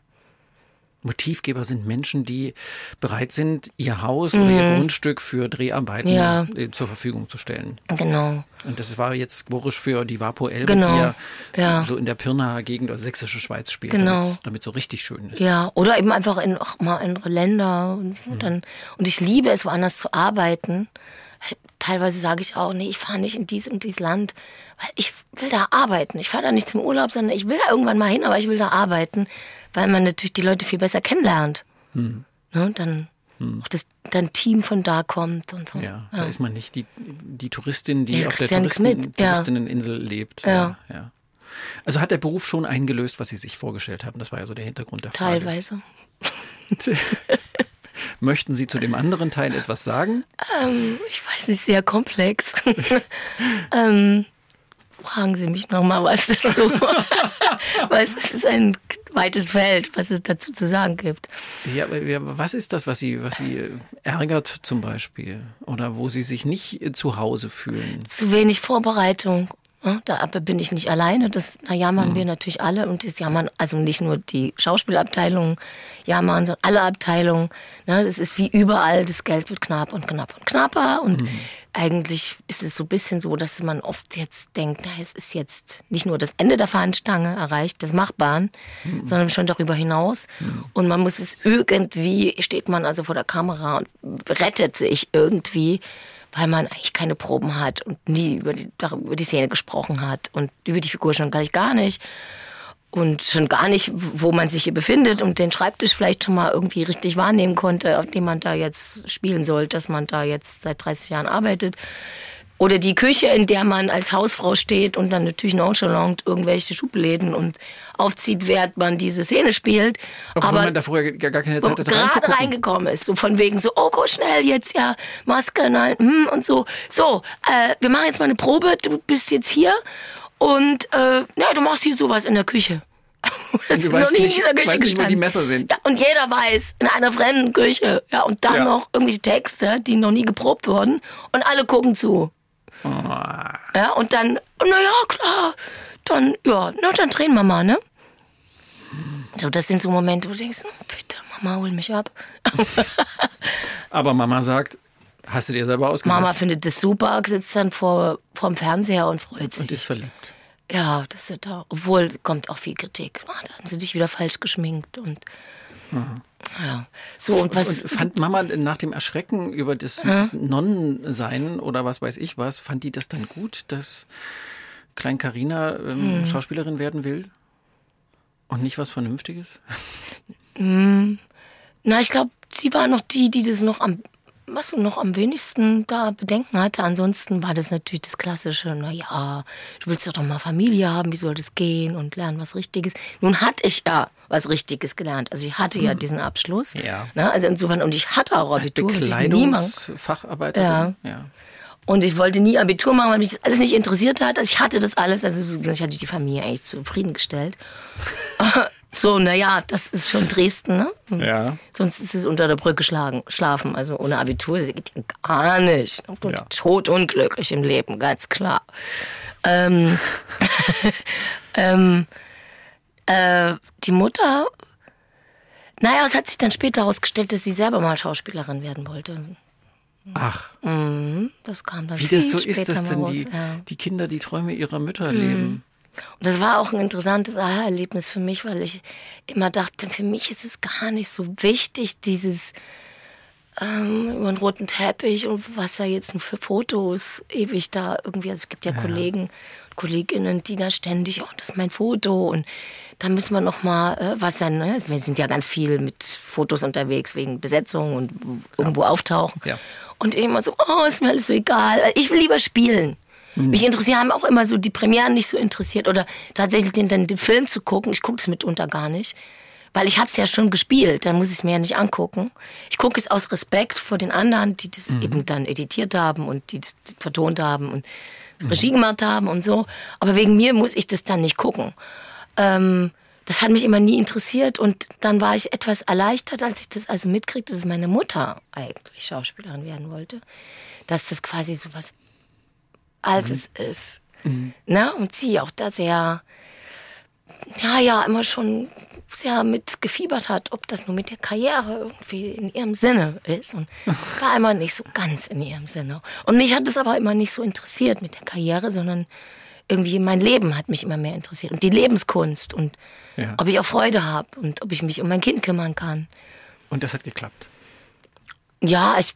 Motivgeber sind Menschen, die bereit sind, ihr Haus oder ihr Grundstück für Dreharbeiten Mhm. Ja. äh, zur Verfügung zu stellen. genau. Und das war jetzt Gorisch für die Vapo Elbe, Genau. die ja, Ja. So, in der Pirnaer Gegend oder sächsische Schweiz spielt, Genau. damit damit so richtig schön ist. Ja, oder eben einfach in auch mal andere Länder und so dann und ich liebe es woanders zu arbeiten. Ich, teilweise sage ich auch, nee, ich fahre nicht in dies und dies Land, weil ich will da arbeiten. Ich fahre da nicht zum Urlaub, sondern ich will da irgendwann mal hin, aber ich will da arbeiten, weil man natürlich die Leute viel besser kennenlernt. Ne, dann auch das dann Team von da kommt und so. Ja, da ist man nicht die, die Touristin, die Ja, auf der ja Touristen, ja. Touristinneninsel lebt. Ja. ja. Also hat der Beruf schon eingelöst, was Sie sich vorgestellt haben? Das war ja so der Hintergrund der Frage. Teilweise. *laughs* Möchten Sie zu dem anderen Teil etwas sagen? Ähm, ich weiß nicht, sehr komplex. *laughs* ähm, fragen Sie mich noch mal was dazu. *laughs* Weil es ist ein weites Feld, was es dazu zu sagen gibt. Ja, aber was ist das, was Sie, was Sie äh, ärgert zum Beispiel? Oder wo Sie sich nicht äh, zu Hause fühlen? Zu wenig Vorbereitung. Da bin ich nicht alleine. Das da jammern wir natürlich alle und das jammern also nicht nur die Schauspielabteilung jammern, sondern alle Abteilungen. Ne, das ist wie überall. Das Geld wird knapp und knapp und knapper und eigentlich ist es so ein bisschen so, dass man oft jetzt denkt, na, es ist jetzt nicht nur das Ende der Fahnenstange erreicht, des Machbaren, sondern schon darüber hinaus. Und man muss es irgendwie, steht man also vor der Kamera und rettet sich irgendwie, weil man eigentlich keine Proben hat und nie über die, über die Szene gesprochen hat und über die Figur schon gleich gar nicht. Und schon gar nicht, wo man sich hier befindet und den Schreibtisch vielleicht schon mal irgendwie richtig wahrnehmen konnte, auf dem man da jetzt spielen soll, dass man da jetzt seit 30 Jahren arbeitet. Oder die Küche, in der man als Hausfrau steht und dann natürlich nonchalant irgendwelche Schubläden und aufzieht, während man diese Szene spielt. Obwohl man da vorher gar keine Zeit hatte gerade reingekommen ist, so von wegen so, oh, go schnell jetzt, ja, Maske, nein, hm, und so. So, äh, wir machen jetzt mal eine Probe, du bist jetzt hier und äh, na, du machst hier sowas in der Küche. *laughs* Das du ist noch weißt nie in nicht- dieser Küche weißt nicht, wo die. Messer sind. Ja, und jeder weiß, in einer fremden Küche. Ja, und dann Ja. noch irgendwelche Texte, die noch nie geprobt wurden. Und alle gucken zu. Ja, und dann, na ja, klar. Dann, ja, na, dann drehen wir mal, ne? So, das sind so Momente, wo du denkst, "Oh, bitte, Mama, hol mich ab. *laughs* Aber Mama sagt, hast du dir selber ausgesucht Mama findet das super, sitzt dann vor vorm Fernseher und freut sich. und ist verliebt. ja, das ist da. Obwohl kommt auch viel Kritik. Ach, da haben sie dich wieder falsch geschminkt und ja. So und was? Und fand Mama nach dem Erschrecken über das Nonnensein oder was weiß ich was, fand die das dann gut, dass Klein Carina ähm, Hm. Schauspielerin werden will? Und nicht was Vernünftiges? Na, ich glaube, sie war noch die, die das noch am was noch am wenigsten da Bedenken hatte. Ansonsten war das natürlich das Klassische, na ja, du willst doch doch mal Familie haben, wie soll das gehen und lernen was Richtiges. Nun hatte ich ja was Richtiges gelernt. Also ich hatte ja diesen Abschluss. Ja. Na, also insofern, und ich hatte auch Als Abitur, machen Bekleidungsfacharbeiterin? Ja. ja. Und ich wollte nie Abitur machen, weil mich das alles nicht interessiert hat. Ich hatte das alles, also so- ich hatte die Familie eigentlich zufriedengestellt. *laughs* so, naja, das ist schon Dresden, ne? Ja. Sonst ist es unter der Brücke schlagen, schlafen. Also ohne Abitur, das geht ja gar nicht. Und Ja. Totunglücklich im Leben, ganz klar. Ähm, *laughs* ähm, äh, die Mutter, naja, es hat sich dann später herausgestellt, dass sie selber mal Schauspielerin werden wollte. Ach, Das kam dann wie das so später ist, dass denn die, ja. die Kinder die Träume ihrer Mütter Mhm. leben. Und das war auch ein interessantes Aha-Erlebnis für mich, weil ich immer dachte, für mich ist es gar nicht so wichtig, dieses ähm, über einen roten Teppich und was da jetzt nur für Fotos ewig da irgendwie. Also es gibt ja, Kollegen, Kolleginnen, die da ständig, oh, das ist mein Foto und da müssen wir noch mal äh, was dann. Ne? Wir sind ja ganz viel mit Fotos unterwegs wegen Besetzung und irgendwo auftauchen. Ja. Und ich immer so, oh, ist mir alles so egal. Ich will lieber spielen. Mich interessieren haben auch immer so die Premieren nicht so interessiert oder tatsächlich den, den, den Film zu gucken. Ich gucke es mitunter gar nicht, weil ich habe es ja schon gespielt. Dann muss ich es mir ja nicht angucken. Ich gucke es aus Respekt vor den anderen, die das eben dann editiert haben und die vertont haben und Regie gemacht haben und so. Aber wegen mir muss ich das dann nicht gucken. Ähm, das hat mich immer nie interessiert und dann war ich etwas erleichtert, als ich das also mitkriegte, dass meine Mutter eigentlich Schauspielerin werden wollte, dass das quasi so was Altes ist. Ne? Und sie auch da sehr, ja, ja, immer schon sehr mit gefiebert hat, ob das nur mit der Karriere irgendwie in ihrem Sinne ist. Und *laughs* war immer nicht so ganz in ihrem Sinne. Und mich hat es aber immer nicht so interessiert mit der Karriere, sondern irgendwie mein Leben hat mich immer mehr interessiert. Und die Lebenskunst und Ja. ob ich auch Freude habe und ob ich mich um mein Kind kümmern kann. Und das hat geklappt. Ja, ich,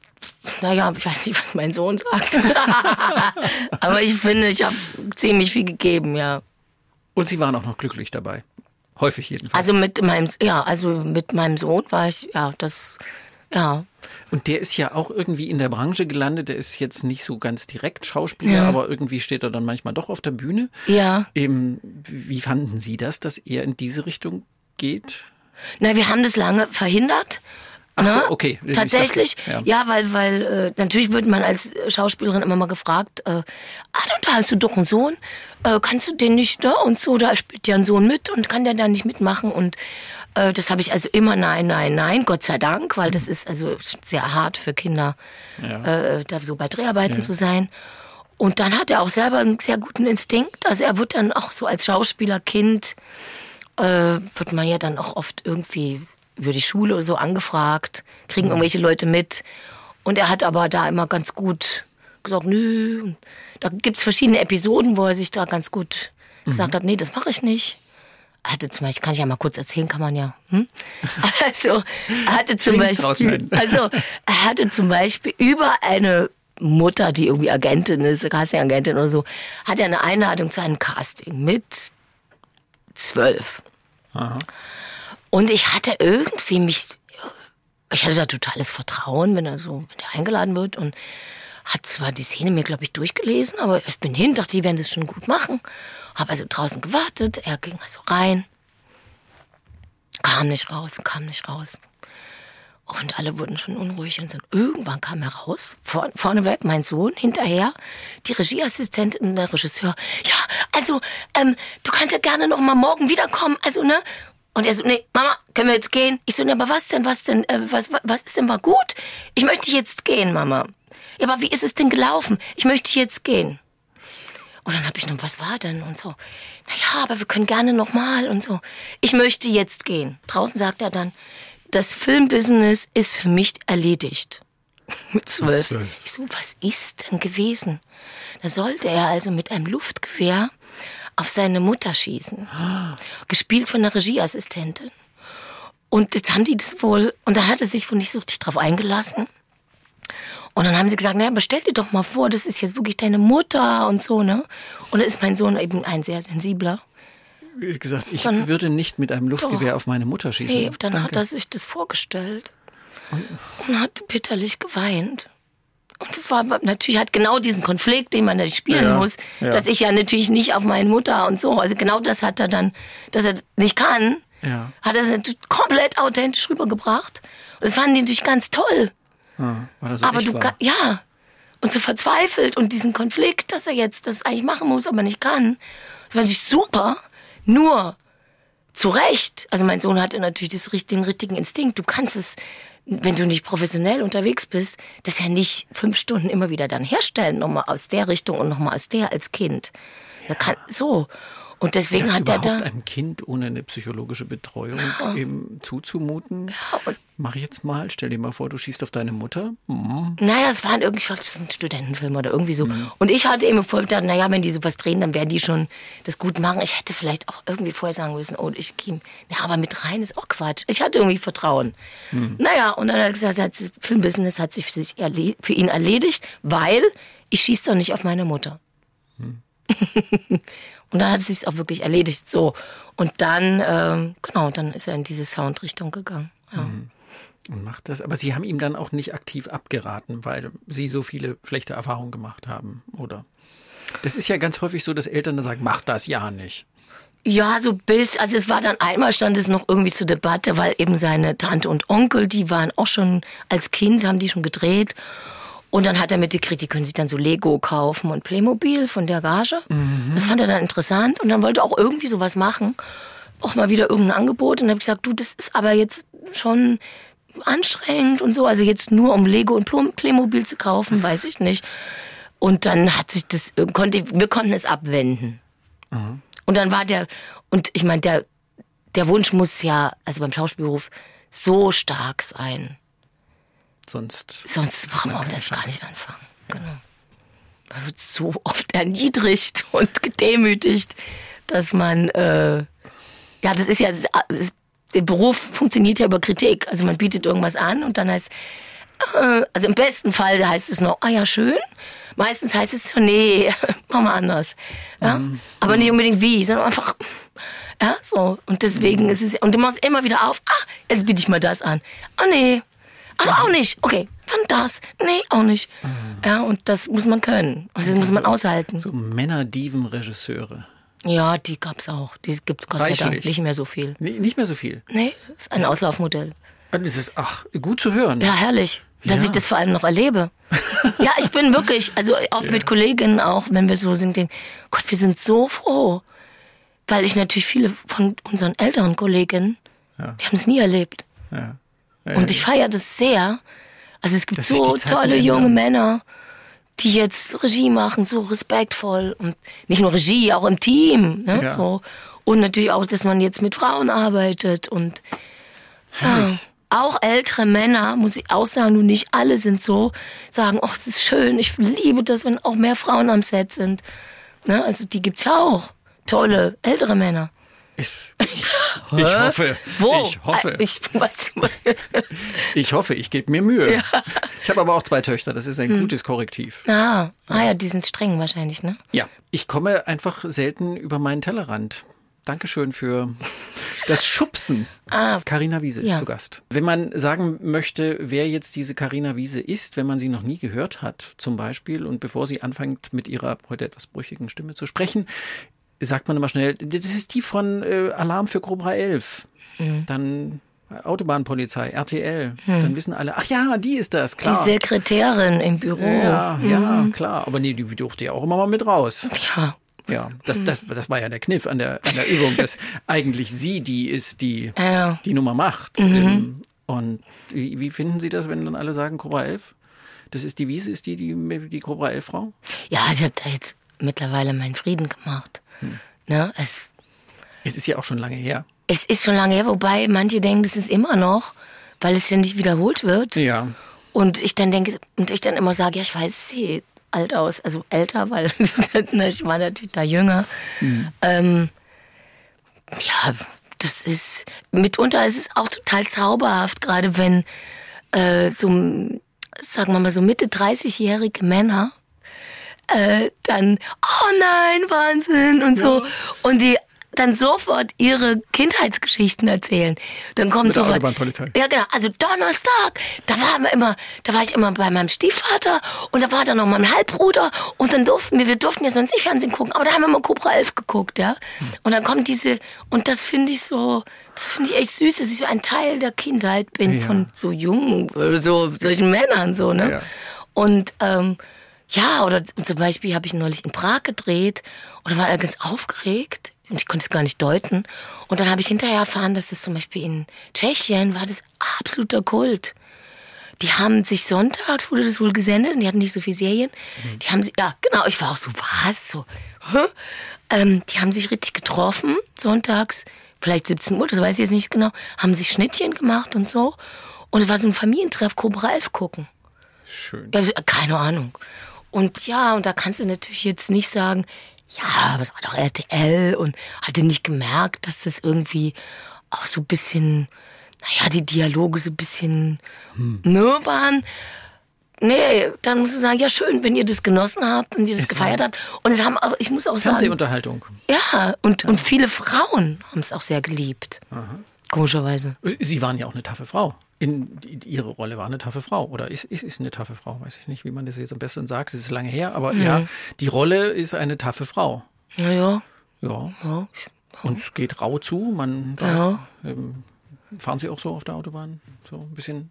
naja, ich weiß nicht, was mein Sohn sagt. *laughs* Aber ich finde, ich habe ziemlich viel gegeben, ja. Und sie waren auch noch glücklich dabei. Häufig jedenfalls. Also mit meinem, ja, also mit meinem Sohn war ich, ja, das Ja. Und der ist ja auch irgendwie in der Branche gelandet. Der ist jetzt nicht so ganz direkt Schauspieler, Ja. aber irgendwie steht er dann manchmal doch auf der Bühne. Ja. Eben, wie fanden Sie das, dass er in diese Richtung geht? Na, wir haben das lange verhindert. Ach so, ne? okay. Ich Tatsächlich, ja. ja. weil, weil äh, natürlich wird man als Schauspielerin immer mal gefragt, äh, ah, da hast du doch einen Sohn, äh, kannst du den nicht, ne? Und so, da spielt ja ein Sohn mit und kann der da nicht mitmachen und äh, das habe ich also immer nein, nein, nein, Gott sei Dank, weil das ist also sehr hart für Kinder, äh, da so bei Dreharbeiten zu sein. Und dann hat er auch selber einen sehr guten Instinkt. Also er wird dann auch so als Schauspielerkind, äh, wird man ja dann auch oft irgendwie über die Schule oder so angefragt, kriegen irgendwelche Leute mit. Und er hat aber da immer ganz gut gesagt, nö. Da gibt's verschiedene Episoden, wo er sich da ganz gut gesagt hat, nee, das mache ich nicht. Er hatte zum Beispiel, kann ich ja mal kurz erzählen, kann man ja. Hm? *laughs* Also, er hatte zum Beispiel, also, er hatte zum Beispiel über eine Mutter, die irgendwie Agentin ist, Casting-Agentin oder so, hat er eine Einladung zu einem Casting mit zwölf. Und ich hatte irgendwie mich, ich hatte da totales Vertrauen, wenn er so eingeladen wird und hat zwar die Szene mir, glaube ich, durchgelesen, aber ich bin hin, dachte, die werden das schon gut machen. Habe also draußen gewartet, er ging also rein, kam nicht raus, kam nicht raus. Und alle wurden schon unruhig und so. Irgendwann kam er raus, vor, vorneweg mein Sohn, hinterher die Regieassistentin der Regisseur. Ja, also, ähm, du kannst ja gerne noch mal morgen wiederkommen, also, ne? Und er so, nee, Mama, können wir jetzt gehen? Ich so, ne, aber was denn, was denn, äh, was, was- was ist denn mal gut? Ich möchte jetzt gehen, Mama. Ja, aber wie ist es denn gelaufen? Ich möchte jetzt gehen. Und dann habe ich noch, was war denn? Und so, naja, aber wir können gerne noch mal und so. Ich möchte jetzt gehen. Draußen sagt er dann, das Filmbusiness ist für mich erledigt. *laughs* Mit zwölf. Ich so, was ist denn gewesen? Da sollte er also mit einem Luftgewehr auf seine Mutter schießen. Gespielt von einer Regieassistentin. Und jetzt haben die das wohl, und da hat er sich wohl nicht so richtig drauf eingelassen. Und dann haben sie gesagt, naja, aber stell dir doch mal vor, das ist jetzt wirklich deine Mutter und so, ne? Und da ist mein Sohn eben ein sehr sensibler. Wie gesagt, ich Dann- würde nicht mit einem Luftgewehr auf meine Mutter schießen. Nee, dann hat Danke. er sich das vorgestellt und hat bitterlich geweint. Und war natürlich hat genau diesen Konflikt, den man da spielen Ja, muss, ja. dass ich ja natürlich nicht auf meine Mutter und so. Also genau das hat er dann, dass er nicht kann, Ja. hat er komplett authentisch rübergebracht. Und das fanden die natürlich ganz toll. Ah, so aber du war. ja und so verzweifelt und diesen Konflikt, dass er jetzt das eigentlich machen muss, aber nicht kann, das war natürlich super. Nur zu Recht. Also mein Sohn hatte natürlich das, den richtigen Instinkt. Du kannst es, wenn du nicht professionell unterwegs bist, das ja nicht fünf Stunden immer wieder dann herstellen, nochmal aus der Richtung und nochmal aus der als Kind. Da kann, so. Und deswegen das hat er da. einem Kind ohne eine psychologische Betreuung eben zuzumuten. und- Mach ich jetzt mal. Stell dir mal vor, du schießt auf deine Mutter. Mhm. Naja, das waren irgendwie ein Studentenfilm oder irgendwie so. Und ich hatte eben vorher gedacht, naja, wenn die sowas drehen, dann werden die schon das gut machen. Ich hätte vielleicht auch irgendwie vorher sagen müssen, oh, ich gehe, ja, aber mit rein ist auch Quatsch. Ich hatte irgendwie Vertrauen. Naja, und dann hat er gesagt, das Filmbusiness hat sich für, sich für ihn erledigt, weil ich schieße doch nicht auf meine Mutter. *laughs* und dann hat es sich auch wirklich erledigt. So. Und dann, ähm, genau, dann ist er in diese Soundrichtung gegangen. Ja. Und macht das. Aber Sie haben ihm dann auch nicht aktiv abgeraten, weil Sie so viele schlechte Erfahrungen gemacht haben, oder? Das ist ja ganz häufig so, dass Eltern dann sagen, mach das ja nicht. Ja, so bis, also es war dann einmal stand es noch irgendwie zur Debatte, weil eben seine Tante und Onkel, die waren auch schon als Kind, haben die schon gedreht. Und dann hat er mitgekriegt, die können sich dann so Lego kaufen und Playmobil von der Gage. Das fand er dann interessant und dann wollte er auch irgendwie sowas machen. Auch mal wieder irgendein Angebot. Und dann habe ich gesagt, du, das ist aber jetzt schon anstrengend und so. Also jetzt nur um Lego und Playmobil zu kaufen, *laughs* weiß ich nicht. Und dann hat sich das, konnte, wir konnten es abwenden. Und dann war der, und ich meine, der, der Wunsch muss ja, also beim Schauspielberuf, so stark sein. Sonst. Sonst brauchen wir keine das gar nicht anfangen. Genau. Man wird so oft erniedrigt *laughs* und gedemütigt, dass man, äh, ja, das ist ja, das, das, der Beruf funktioniert ja über Kritik. Also man bietet irgendwas an und dann heißt, äh, also im besten Fall heißt es noch, ah ja, schön. Meistens heißt es nee, *laughs* machen wir anders. Ja? Aber nicht unbedingt wie, sondern einfach, ja, so. Und deswegen ist es, und du machst immer wieder auf, ah, jetzt biete ich mal das an. Ah, nee. Also auch nicht. Okay, dann das. Nee, auch nicht. Ja, und das muss man können. Also das muss man aushalten. So Männerdiven-Regisseure. Ja, die gab's auch. Die gibt's Gott sei Dank Reichlich. nicht mehr so viel. Nee, nicht mehr so viel. Nee, ist ein Auslaufmodell. Und es ist, ach, gut zu hören. Ja, herrlich. Dass Ja. ich das vor allem noch erlebe. *laughs* ja, ich bin wirklich, also oft mit Kolleginnen auch, wenn wir so sind, denken, Gott, wir sind so froh. Weil ich natürlich viele von unseren älteren Kolleginnen, die haben es nie erlebt. Ja. Und ich feiere das sehr. Also es gibt so tolle junge Männer, die jetzt Regie machen, so respektvoll und nicht nur Regie, auch im Team, ne? Ja. so und natürlich auch, dass man jetzt mit Frauen arbeitet und ja, auch ältere Männer, muss ich auch sagen, nun nicht alle sind so, sagen, oh, es ist schön, ich liebe das, wenn auch mehr Frauen am Set sind. Ne? Also die gibt's ja auch, tolle ältere Männer. Ich, ich hoffe. Wo? Ich hoffe. Äh, Ich, weiß, Ich hoffe, ich gebe mir Mühe. Ich habe aber auch zwei Töchter, das ist ein gutes Korrektiv. ah, ah ja, die sind streng wahrscheinlich, ne? Ja, ich komme einfach selten über meinen Tellerrand. Dankeschön für das Schubsen. Ah, Carina Wiese ist Ja. zu Gast. Wenn man sagen möchte, wer jetzt diese Carina Wiese ist, wenn man sie noch nie gehört hat, zum Beispiel, und bevor sie anfängt, mit ihrer heute etwas brüchigen Stimme zu sprechen, sagt man immer schnell, das ist die von äh, Alarm für Cobra 11. Mhm. Dann Autobahnpolizei, RTL. Dann wissen alle, ach ja, die ist das, Die klar. Sekretärin im Büro. ja, ja, klar. Aber nee, die durfte ja auch immer mal mit raus. Ja. Ja, das, das, das war ja der Kniff an der, an der Übung, dass eigentlich sie die ist, die Ja. die Nummer macht. Ähm, Und wie, wie finden Sie das, wenn dann alle sagen Cobra 11? Das ist die Wiese, ist die die, die Cobra 11 Frau? Ja, ich habe da jetzt mittlerweile meinen Frieden gemacht. Ne? Es, Es ist ja auch schon lange her. es ist schon lange her, wobei manche denken, das ist immer noch, weil es ständig wiederholt wird. Ja. Und ich dann denke, und ich dann immer sage, ja, ich weiß, sie alt aus, also älter, weil *laughs* ne, ich war natürlich da jünger. Ähm, ja, das ist, mitunter ist es auch total zauberhaft, gerade wenn äh, so, sagen wir mal, so Mitte 30-jährige Männer äh, dann, oh nein, Wahnsinn und so. Und die dann sofort ihre Kindheitsgeschichten erzählen. Dann kommt Mit der sofort. Autobahnpolizei. Ja, genau. Also Donnerstag, da waren wir immer, da war ich immer bei meinem Stiefvater und da war dann noch mein Halbbruder und dann durften wir, wir durften ja sonst nicht Fernsehen gucken, aber da haben wir mal Cobra 11 geguckt, ja. Und dann kommt diese, und das finde ich so, das finde ich echt süß, dass ich so ein Teil der Kindheit bin Ja. von so jungen, so solchen Männern, so, ne? Ja. Und ähm, ja, oder zum Beispiel habe ich neulich in Prag gedreht und da war er ganz aufgeregt und ich konnte es gar nicht deuten. Und dann habe ich hinterher erfahren, dass es zum Beispiel in Tschechien war das absoluter Kult. Die haben sich sonntags, wurde das wohl gesendet, und die hatten nicht so viele Serien. Die haben sich, ja, genau, ich war auch so, was? So? Ähm, die haben sich richtig getroffen, sonntags, vielleicht 17 Uhr, das weiß ich jetzt nicht genau, haben sich Schnittchen gemacht und so. Und es war so ein Familientreff, Cobra 11 gucken. Schön. Ja, keine Ahnung. Und ja, und da kannst du natürlich jetzt nicht sagen, ja, aber es war doch RTL und hatte nicht gemerkt, dass das irgendwie auch so ein bisschen, naja, die Dialoge so ein bisschen ne, waren. Nee, dann musst du sagen, ja schön, wenn ihr das genossen habt und ihr das Es gefeiert habt. Und es haben auch, ich muss auch sagen, Fernsehunterhaltung. ja, und, und viele Frauen haben es auch sehr geliebt. Komischerweise. Sie waren ja auch eine taffe Frau. In, ihre Rolle war eine taffe Frau. Oder ist, ist, ist eine taffe Frau. Weiß ich nicht, wie man das jetzt am besten sagt. Es ist lange her. Aber Mhm. ja, die Rolle ist eine taffe Frau. Naja, Ja. ja. Und es geht rau zu. Man Ja. ähm, fahren Sie auch so auf der Autobahn? So ein bisschen.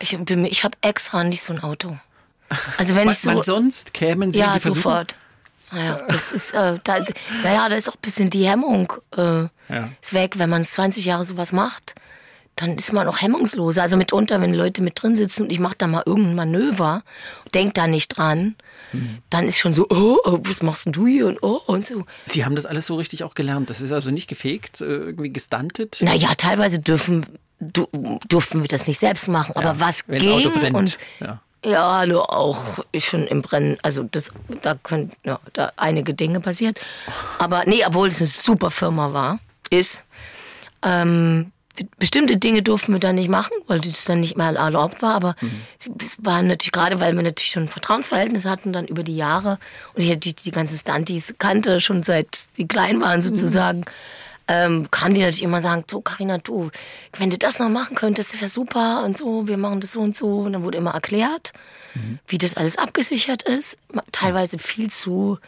Ich, ich habe extra nicht so ein Auto. Also wenn *laughs* ich so. Weil sonst kämen Sie Ja, sofort. Naja, das ist, äh, da, naja, da ist auch ein bisschen die Hemmung äh, Ja. ist weg, wenn man 20 Jahre sowas macht. Dann ist man auch hemmungsloser. Also mitunter, wenn Leute mit drin sitzen und ich mache da mal irgendein Manöver, denk da nicht dran, Mhm. dann ist schon so, oh, oh, was machst denn du hier und oh und so. Sie haben das alles so richtig auch gelernt. Das ist also nicht gefegt, äh, irgendwie gestuntet. Naja, teilweise dürfen, du, durften wir das nicht selbst machen, aber was Wenn's ging Auto brennt. und ja. Ja, nur auch schon im Brennen. Also das, da können ja, da einige Dinge passieren. Aber nee, obwohl es eine super Firma war, ist. Ähm, bestimmte Dinge durften wir dann nicht machen, weil das dann nicht mal erlaubt war. Aber es es war natürlich gerade, weil wir natürlich schon ein Vertrauensverhältnis hatten, dann über die Jahre und ich natürlich die ganzen Stunties kannte schon seit die klein waren sozusagen. Ähm, kamen die natürlich immer sagen, du Carina, du, wenn du das noch machen könntest, wäre super und so, wir machen das so und so. Und dann wurde immer erklärt, mhm. wie das alles abgesichert ist. Teilweise viel zu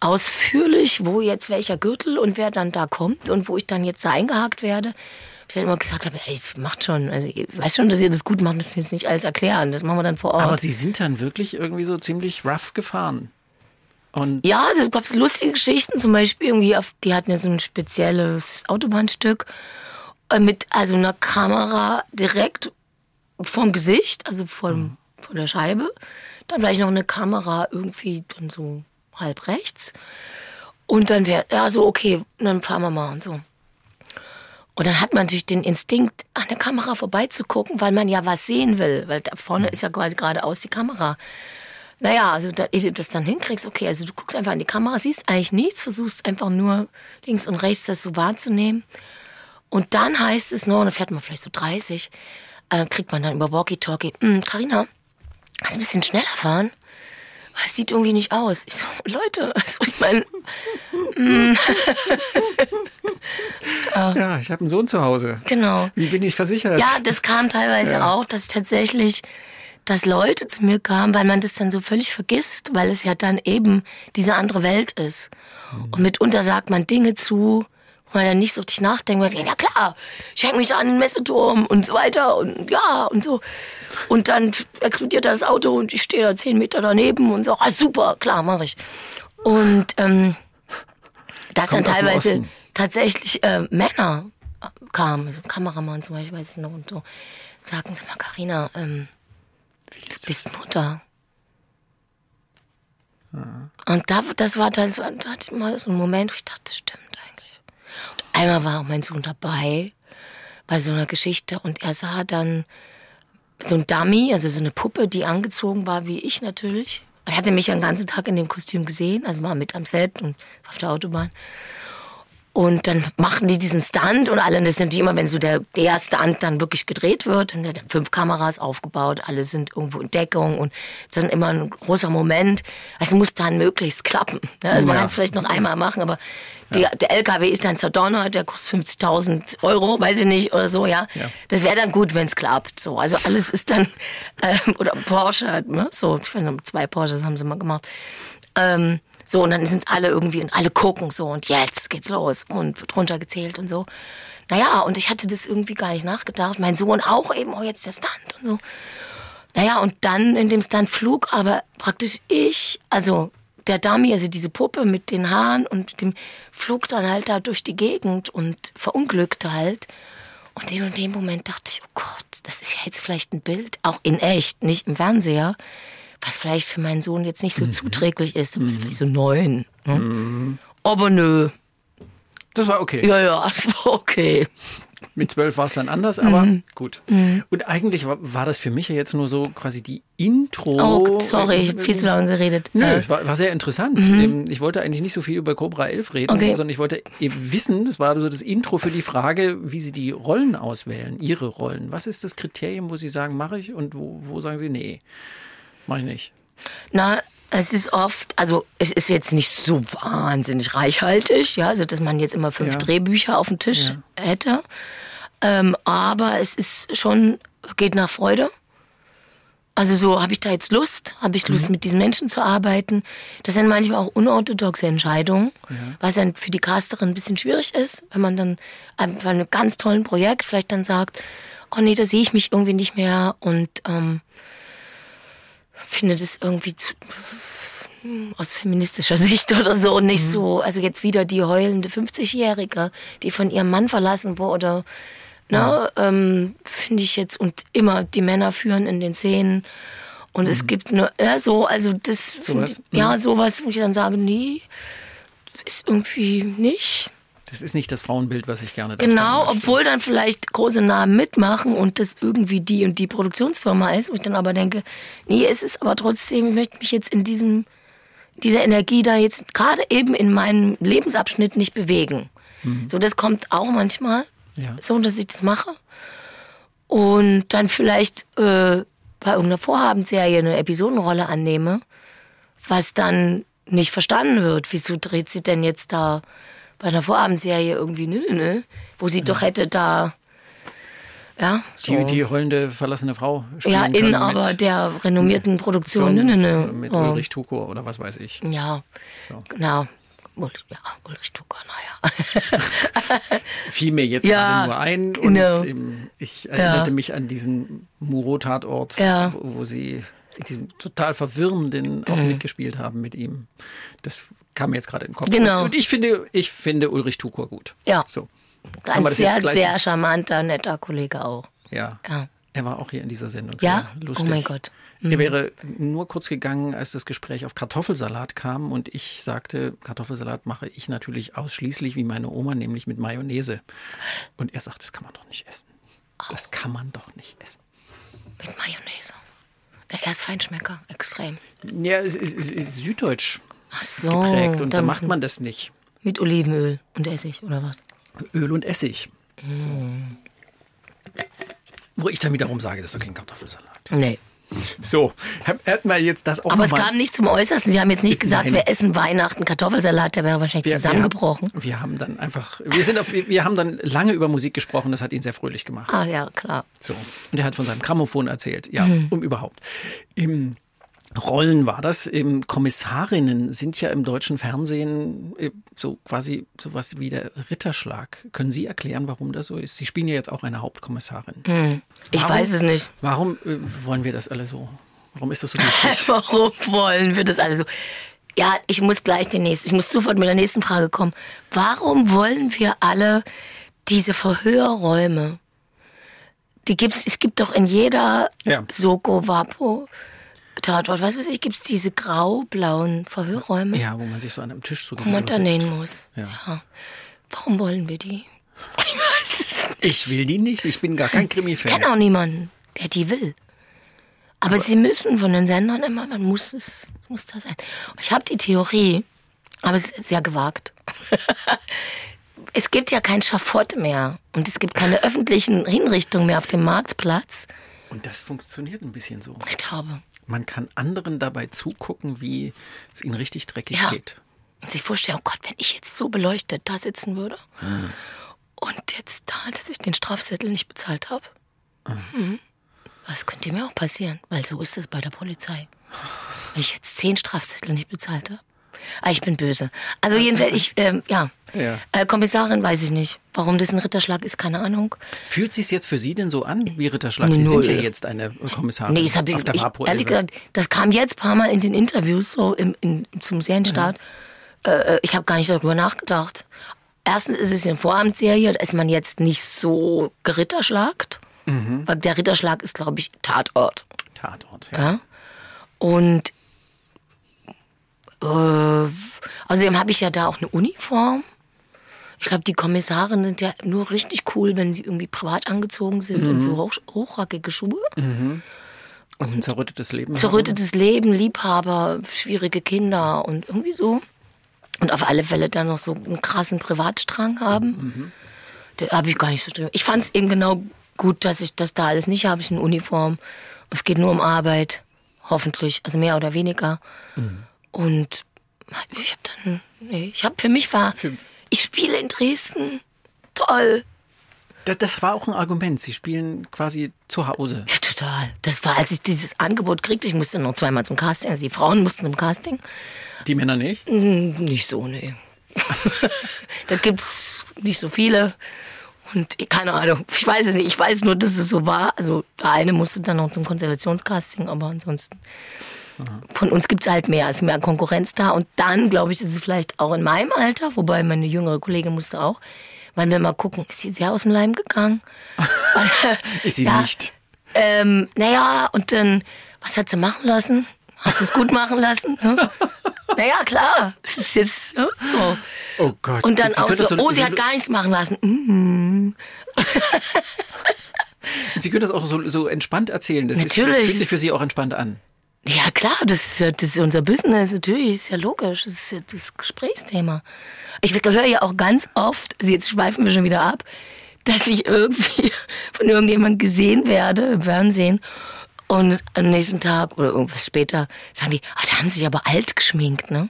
ausführlich, wo jetzt welcher Gürtel und wer dann da kommt und wo ich dann jetzt da eingehakt werde. Ich dann immer gesagt habe, ey, macht schon, also ich weiß schon, dass ihr das gut macht, müssen wir jetzt nicht alles erklären. Das machen wir dann vor Ort. Aber Sie sind dann wirklich irgendwie so ziemlich rough gefahren. Und ja, da gab es lustige Geschichten, zum Beispiel irgendwie, auf, die hatten ja so ein spezielles Autobahnstück äh, mit also einer Kamera direkt vorm Gesicht, also vor, mhm. vor der Scheibe. Dann vielleicht noch eine Kamera irgendwie dann so halb rechts. Und dann wäre, ja, so, okay, dann fahren wir mal und so. Und dann hat man natürlich den Instinkt, an der Kamera vorbeizugucken, weil man ja was sehen will. Weil da vorne mhm. ist ja quasi geradeaus die Kamera. Naja, also da, ehe du das dann hinkriegst, okay, also du guckst einfach in die Kamera, siehst eigentlich nichts, versuchst einfach nur links und rechts das so wahrzunehmen. Und dann heißt es nur, und dann fährt man vielleicht so 30, äh, kriegt man dann über Walkie-Talkie, Karina, hm, kannst du ein bisschen schneller fahren? Es sieht irgendwie nicht aus. Ich so, *laughs* Leute, also ich meine. *laughs* mm. ja, ich habe einen Sohn zu Hause. Genau. Wie bin ich versichert? Ja, das kam teilweise ja. auch, dass tatsächlich dass Leute zu mir kamen, weil man das dann so völlig vergisst, weil es ja dann eben diese andere Welt ist. Mhm. Und mitunter sagt man Dinge zu, wo man dann nicht so richtig nachdenkt, ja klar, ich hänge mich an den Messeturm und so weiter und ja und so. Und dann explodiert das Auto und ich stehe da zehn Meter daneben und so, ah super, klar, mache ich. Und ähm, dass dann teilweise tatsächlich äh, Männer kamen, also Kameramann zum Beispiel, weiß ich noch, und so, sagten sie mal, Carina, ähm, du bist Mutter. Ja. Und da, das war dann, da hatte ich mal so einen Moment, wo ich dachte, das stimmt eigentlich. Und einmal war auch mein Sohn dabei bei so einer Geschichte und er sah dann so ein Dummy, also so eine Puppe, die angezogen war wie ich natürlich. Er hatte mich den ganzen Tag in dem Kostüm gesehen, also war mit am Set und auf der Autobahn. Und dann machten die diesen Stunt und alle, das sind die immer, wenn so der, der Stunt dann wirklich gedreht wird, dann sind fünf Kameras aufgebaut, alle sind irgendwo in Deckung und es ist dann immer ein großer Moment. Also muss dann möglichst klappen. Ne? Also man kann es vielleicht noch einmal machen, aber die, ja. der LKW ist dann zerdonnert, der kostet 50.000 Euro, weiß ich nicht, oder so, ja. ja. Das wäre dann gut, wenn es klappt. So, also alles ist dann, ähm, oder Porsche, ne? so, ich weiß nicht, zwei Porsches haben sie mal gemacht. Ähm, so, und dann sind alle irgendwie, und alle gucken so, und jetzt geht's los und wird runtergezählt und so. Naja, und ich hatte das irgendwie gar nicht nachgedacht. Mein Sohn auch eben, oh, jetzt der Stunt und so. Naja, und dann in dem Stunt flug aber praktisch ich, also der Dummy, also diese Puppe mit den Haaren und dem flog dann halt da durch die Gegend und verunglückte halt. Und in dem Moment dachte ich, oh Gott, das ist ja jetzt vielleicht ein Bild, auch in echt, nicht im Fernseher was vielleicht für meinen Sohn jetzt nicht so mhm. zuträglich ist, mhm. vielleicht so neun. Ne? Mhm. Aber nö. Das war okay. Ja, ja, das war okay. Mit zwölf war es dann anders, aber mhm. gut. Mhm. Und eigentlich war, war, das für mich ja jetzt nur so quasi die Intro. Oh, sorry, ich habe viel zu lange geredet. Nö, äh. war, war sehr interessant. Mhm. Ich wollte eigentlich nicht so viel über Cobra 11 reden, okay. sondern ich wollte eben wissen, das war so das Intro für die Frage, wie Sie die Rollen auswählen, Ihre Rollen. Was ist das Kriterium, wo Sie sagen, mache ich und wo, wo sagen Sie, nee? Mach ich nicht. Na, es ist oft, also es ist jetzt nicht so wahnsinnig reichhaltig, ja, also dass man jetzt immer fünf ja. Drehbücher auf dem Tisch ja. hätte. Ähm, aber es ist schon, geht nach Freude. Also so, habe ich da jetzt Lust? Habe ich Lust, mhm. mit diesen Menschen zu arbeiten? Das sind manchmal auch unorthodoxe Entscheidungen, ja. was dann für die Casterin ein bisschen schwierig ist, wenn man dann bei einem ganz tollen Projekt vielleicht dann sagt, oh nee, da sehe ich mich irgendwie nicht mehr und ähm, finde das irgendwie zu, aus feministischer *laughs* Sicht oder so nicht mhm. so. Also jetzt wieder die heulende 50-Jährige, die von ihrem Mann verlassen wurde. Ne, ja. ähm, finde ich jetzt und immer die Männer führen in den Szenen und mhm. es gibt nur ja, so also das so ich, ja mhm. sowas wo ich dann sage nee ist irgendwie nicht das ist nicht das Frauenbild, was ich gerne Genau, obwohl dann vielleicht große Namen mitmachen und das irgendwie die und die Produktionsfirma ist, wo ich dann aber denke, nee, es ist aber trotzdem, ich möchte mich jetzt in diesem, dieser Energie da jetzt gerade eben in meinem Lebensabschnitt nicht bewegen. Mhm. So, das kommt auch manchmal, ja. so, dass ich das mache. Und dann vielleicht äh, bei irgendeiner Vorhabensserie eine Episodenrolle annehme, was dann nicht verstanden wird. Wieso dreht sie denn jetzt da bei einer Vorabendserie irgendwie, ne, ne, ne, wo sie doch hätte da, ja, so. Die, die heulende verlassene Frau spielen ja, in aber der renommierten Produktion, ne, ne, ne. mit so. Ulrich Tukur oder was weiß ich. Ja, So. genau. Ul- Ja, Ulrich Tucker, naja. *laughs* Fiel mir jetzt Ja, gerade nur ein genau. und ähm, ich erinnerte mich an diesen Muro-Tatort, Ja. wo, wo sie in diesem total verwirrenden Mhm. auch mitgespielt haben mit ihm. Das kam mir jetzt gerade in den Kopf. Genau. Und ich finde, ich finde Ulrich Tukur gut. Ja. So. Ein sehr, sehr charmanter, netter Kollege auch. Ja. Ja. Er war auch hier in dieser Sendung. Ja? Sehr lustig. Oh mein Gott. Er wäre nur kurz gegangen, als das Gespräch auf Kartoffelsalat kam und ich sagte, Kartoffelsalat mache ich natürlich ausschließlich wie meine Oma, nämlich mit Mayonnaise. Und er sagt, das kann man doch nicht essen. Das kann man doch nicht essen. Mit Mayonnaise. Ja, Er ist Feinschmecker, extrem. Ja, es ist, es ist süddeutsch Ach so. geprägt und da dann macht man das nicht. Mit Olivenöl und Essig oder was? Öl und Essig. Mm. Wo ich dann wiederum sage, das ist doch kein Kartoffelsalat. Nee. So, hätten wir jetzt das auch Aber es kam nicht zum Äußersten. Sie haben jetzt nicht gesagt, Nein. wir essen Weihnachten Kartoffelsalat, der wäre wahrscheinlich Wir- zusammengebrochen. Wir, wir haben dann einfach, wir sind auf, wir haben dann lange über Musik gesprochen, das hat ihn sehr fröhlich gemacht. Ah ja, klar. So. Und er hat von seinem Grammophon erzählt, ja, Mhm. um überhaupt. Im Rollen war das. Im Kommissarinnen sind ja im deutschen Fernsehen äh, so quasi sowas wie der Ritterschlag. Können Sie erklären, warum das so ist? Sie spielen ja jetzt auch eine Hauptkommissarin. Ich Warum- weiß es nicht. Warum äh, wollen wir das alle so? Warum ist das so wichtig? *laughs* Warum wollen wir das alles so? Ja, ich muss gleich die nächste, ich muss sofort mit der nächsten Frage kommen. Warum wollen wir alle diese Verhörräume? Die gibt's, es gibt doch in jeder Ja. Soko, Wapo, Tatort, was weiß ich, gibt's diese grau-blauen Verhörräume, ja, wo man sich so an einem Tisch so wo man da gegenüber sitzt. nähen muss. Ja. Warum wollen wir die? *laughs* Ich weiß es nicht. Ich will die nicht. Ich bin gar kein Ich Krimi-Fan. kenne auch niemanden, der die will. Aber, sie müssen von den Sendern immer, man muss es, es muss da sein. Ich habe die Theorie, aber es ist sehr gewagt. *laughs* es gibt ja kein Schafott mehr und es gibt keine öffentlichen Hinrichtungen mehr auf dem Marktplatz. Und das funktioniert ein bisschen so. Ich glaube. Man kann anderen dabei zugucken, wie es ihnen richtig dreckig Ja. geht. Und sich vorstellen, oh Gott, wenn ich jetzt so beleuchtet da sitzen würde und jetzt da, dass ich den Strafzettel nicht bezahlt habe. Mhm. Was könnte mir auch passieren? Weil so ist es bei der Polizei. Wenn ich jetzt zehn Strafzettel nicht bezahlt habe. Ah, ich bin böse. Also jedenfalls, ich, ähm, ja. Ja. Äh, Kommissarin weiß ich nicht. Warum das ein Ritterschlag ist, keine Ahnung. Fühlt sich jetzt für Sie denn so an wie Ritterschlag? Sie Null. sind ja jetzt eine Kommissarin Nee, das ich, auf der ich ehrlich gesagt, das kam jetzt ein paar Mal in den Interviews so im, in, zum Serienstart. Äh, ich habe gar nicht darüber nachgedacht. Erstens ist es eine Vorabendserie, da ist man jetzt nicht so geritterschlagt. Mhm. Weil der Ritterschlag ist, glaube ich, Tatort. Tatort, ja. Ja? Und äh, außerdem habe ich ja da auch eine Uniform. Ich glaube, die Kommissaren sind ja nur richtig cool, wenn sie irgendwie privat angezogen sind und Mhm. so hoch, hochrackige Schuhe. Und ein zerrüttetes Leben. Zerrüttetes Leben, Liebhaber, schwierige Kinder und irgendwie so. Und auf alle Fälle dann noch so einen krassen Privatstrang haben. Da habe ich gar nicht so drin. Ich fand es eben genau gut, dass ich das da alles nicht habe. Ich eine Uniform. Es geht nur um Arbeit. Hoffentlich. Also mehr oder weniger. Und ich habe dann, nee, ich habe für mich war, ich spiele in Dresden. Toll. Das, das war auch ein Argument. Sie spielen quasi zu Hause. Ja, total. Das war, als ich dieses Angebot kriegte, ich musste noch zweimal zum Casting. Also die Frauen mussten zum Casting. Die Männer nicht? Nicht so, nee. *laughs* da gibt's nicht so viele. Und keine Ahnung, ich weiß es nicht. Ich weiß nur, dass es so war. Also der eine musste dann noch zum Konstellationscasting, aber ansonsten. Von uns gibt's halt mehr, es ist mehr Konkurrenz da. Und dann, glaube ich, ist es vielleicht auch in meinem Alter, wobei meine jüngere Kollegin musste auch, man dann mal gucken, ist sie sehr aus dem Leim gegangen? *laughs* Ist sie Ja. nicht. Ähm, naja, und dann, was hat sie machen lassen? Hat sie es gut machen lassen? Ne? *laughs* naja, klar. Es ist jetzt ne, so. Oh Gott. Und dann Sie auch so, das oh, sie hat gar nichts machen lassen. Mhm. *laughs* Sie können das auch so, so entspannt erzählen. Das Natürlich. Ist, fühlt sich für Sie auch entspannt an. Ja, klar, das ist, ja, das ist unser Business, natürlich, ist ja logisch. Das ist ja das Gesprächsthema. Ich höre ja auch ganz oft, also jetzt schweifen wir schon wieder ab, dass ich irgendwie *laughs* von irgendjemandem gesehen werde im Fernsehen und am nächsten Tag oder irgendwas später sagen die, ah, da haben sie sich aber alt geschminkt, ne?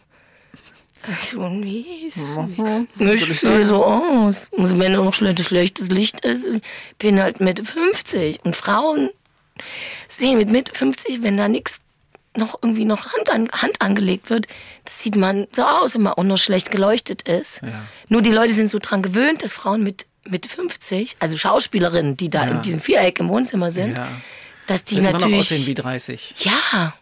So, wie? Mhm, Ich würd ich sehe so aus. Also wenn noch schlecht, schlechtes Licht ist, bin halt Mitte 50. Und Frauen sehen mit Mitte 50, wenn da nichts noch irgendwie noch Hand, an, Hand angelegt wird, das sieht man so aus, wenn man auch noch schlecht geleuchtet ist. Nur die Leute sind so dran gewöhnt, dass Frauen mit Mitte 50, also Schauspielerinnen, die da Ja. in diesem Viereck im Wohnzimmer sind, Ja. dass die Die immer noch natürlich aussehen wie 30. ja.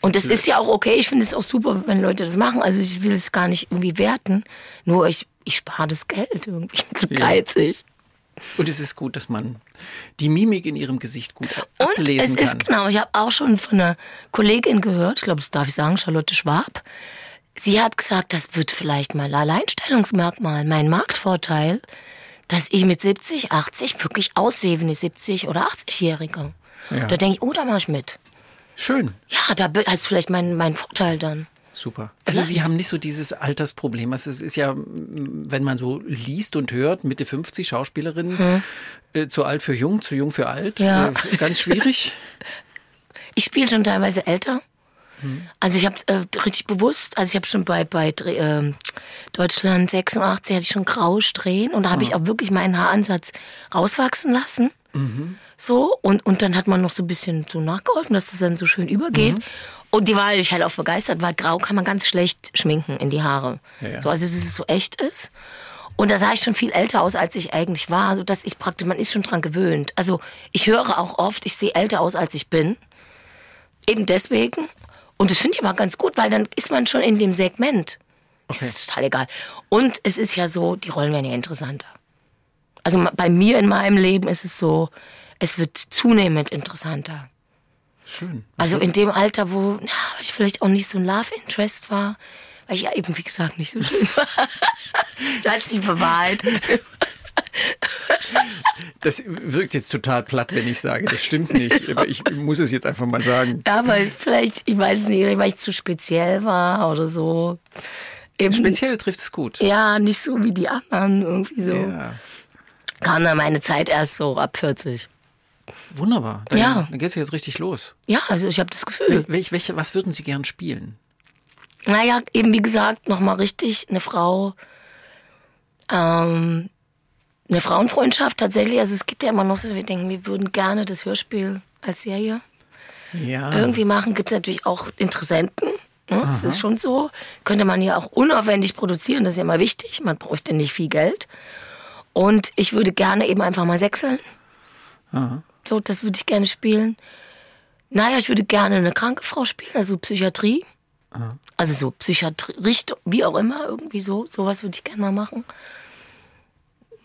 Und das ist ja auch okay. Ich finde es auch super, wenn Leute das machen. Also ich will es gar nicht irgendwie werten. Nur ich, ich spare das Geld irgendwie. Ich bin so Ja. geizig. Und es ist gut, dass man die Mimik in ihrem Gesicht gut Und ablesen es kann. ist, genau, ich habe auch schon von einer Kollegin gehört, ich glaube, das darf ich sagen, Charlotte Schwab. Sie hat gesagt, das wird vielleicht mal Alleinstellungsmerkmal, mein Marktvorteil, dass ich mit 70, 80 wirklich aussehe wie eine 70- oder 80-Jährige. Ja. Da denke ich, oh, da mache ich mit. Schön. Ja, da ist vielleicht mein, mein Vorteil dann. Super. Also Sie haben nicht so dieses Altersproblem. Also es ist ja, wenn man so liest und hört, Mitte 50 Schauspielerin, äh, zu alt für jung, zu jung für alt, Hm. Ja. äh, ganz schwierig. Ich spiele schon teilweise älter. Also ich habe äh, richtig bewusst, also ich habe schon bei bei äh, Deutschland 86 hatte ich schon Grausträhnen und da habe ich auch wirklich meinen Haaransatz rauswachsen lassen. So und und dann hat man noch so ein bisschen so nachgeholfen, dass das dann so schön übergeht. Und die war ich halt auch begeistert, weil Grau kann man ganz schlecht schminken in die Haare. Ja. So also dass es so echt ist. Und da sah ich schon viel älter aus, als ich eigentlich war, so dass ich praktisch man ist schon dran gewöhnt. Also ich höre auch oft, ich sehe älter aus, als ich bin. Eben deswegen. Und das finde ich aber ganz gut, weil dann ist man schon in dem Segment. Okay. Das ist total egal. Und es ist ja so, die Rollen werden ja interessanter. Also bei mir in meinem Leben ist es so, es wird zunehmend interessanter. Schön. Also in dem Alter, wo na, ich vielleicht auch nicht so ein Love Interest war, weil ich ja eben, wie gesagt, nicht so schön war. *laughs* das hat sich bewahrheitet. Das wirkt jetzt total platt, wenn ich sage, das stimmt nicht. Aber ich muss es jetzt einfach mal sagen. Ja, weil vielleicht, ich weiß es nicht, weil ich zu speziell war oder so. Eben, Speziell trifft es gut. Ja, nicht so wie die anderen irgendwie so. Ja. Kam dann meine Zeit erst so ab 40. Wunderbar. Dann, Ja. Dann geht es jetzt richtig los. Ja, also ich habe das Gefühl. Welche, welche, was würden Sie gern spielen? Naja, eben wie gesagt, nochmal richtig eine Frau, ähm, eine Frauenfreundschaft tatsächlich. Also es gibt ja immer noch so, wir denken, wir würden gerne das Hörspiel als Serie Ja. irgendwie machen. Gibt es natürlich auch Interessenten. Ne? Das ist schon so. Könnte man ja auch unaufwendig produzieren, das ist ja mal wichtig. Man bräuchte nicht viel Geld. Und ich würde gerne eben einfach mal sechseln. So, das würde ich gerne spielen. Naja, ich würde gerne eine kranke Frau spielen, also Psychiatrie. Also so Psychiatrie, Richtung, wie auch immer, irgendwie so. Sowas würde ich gerne mal machen.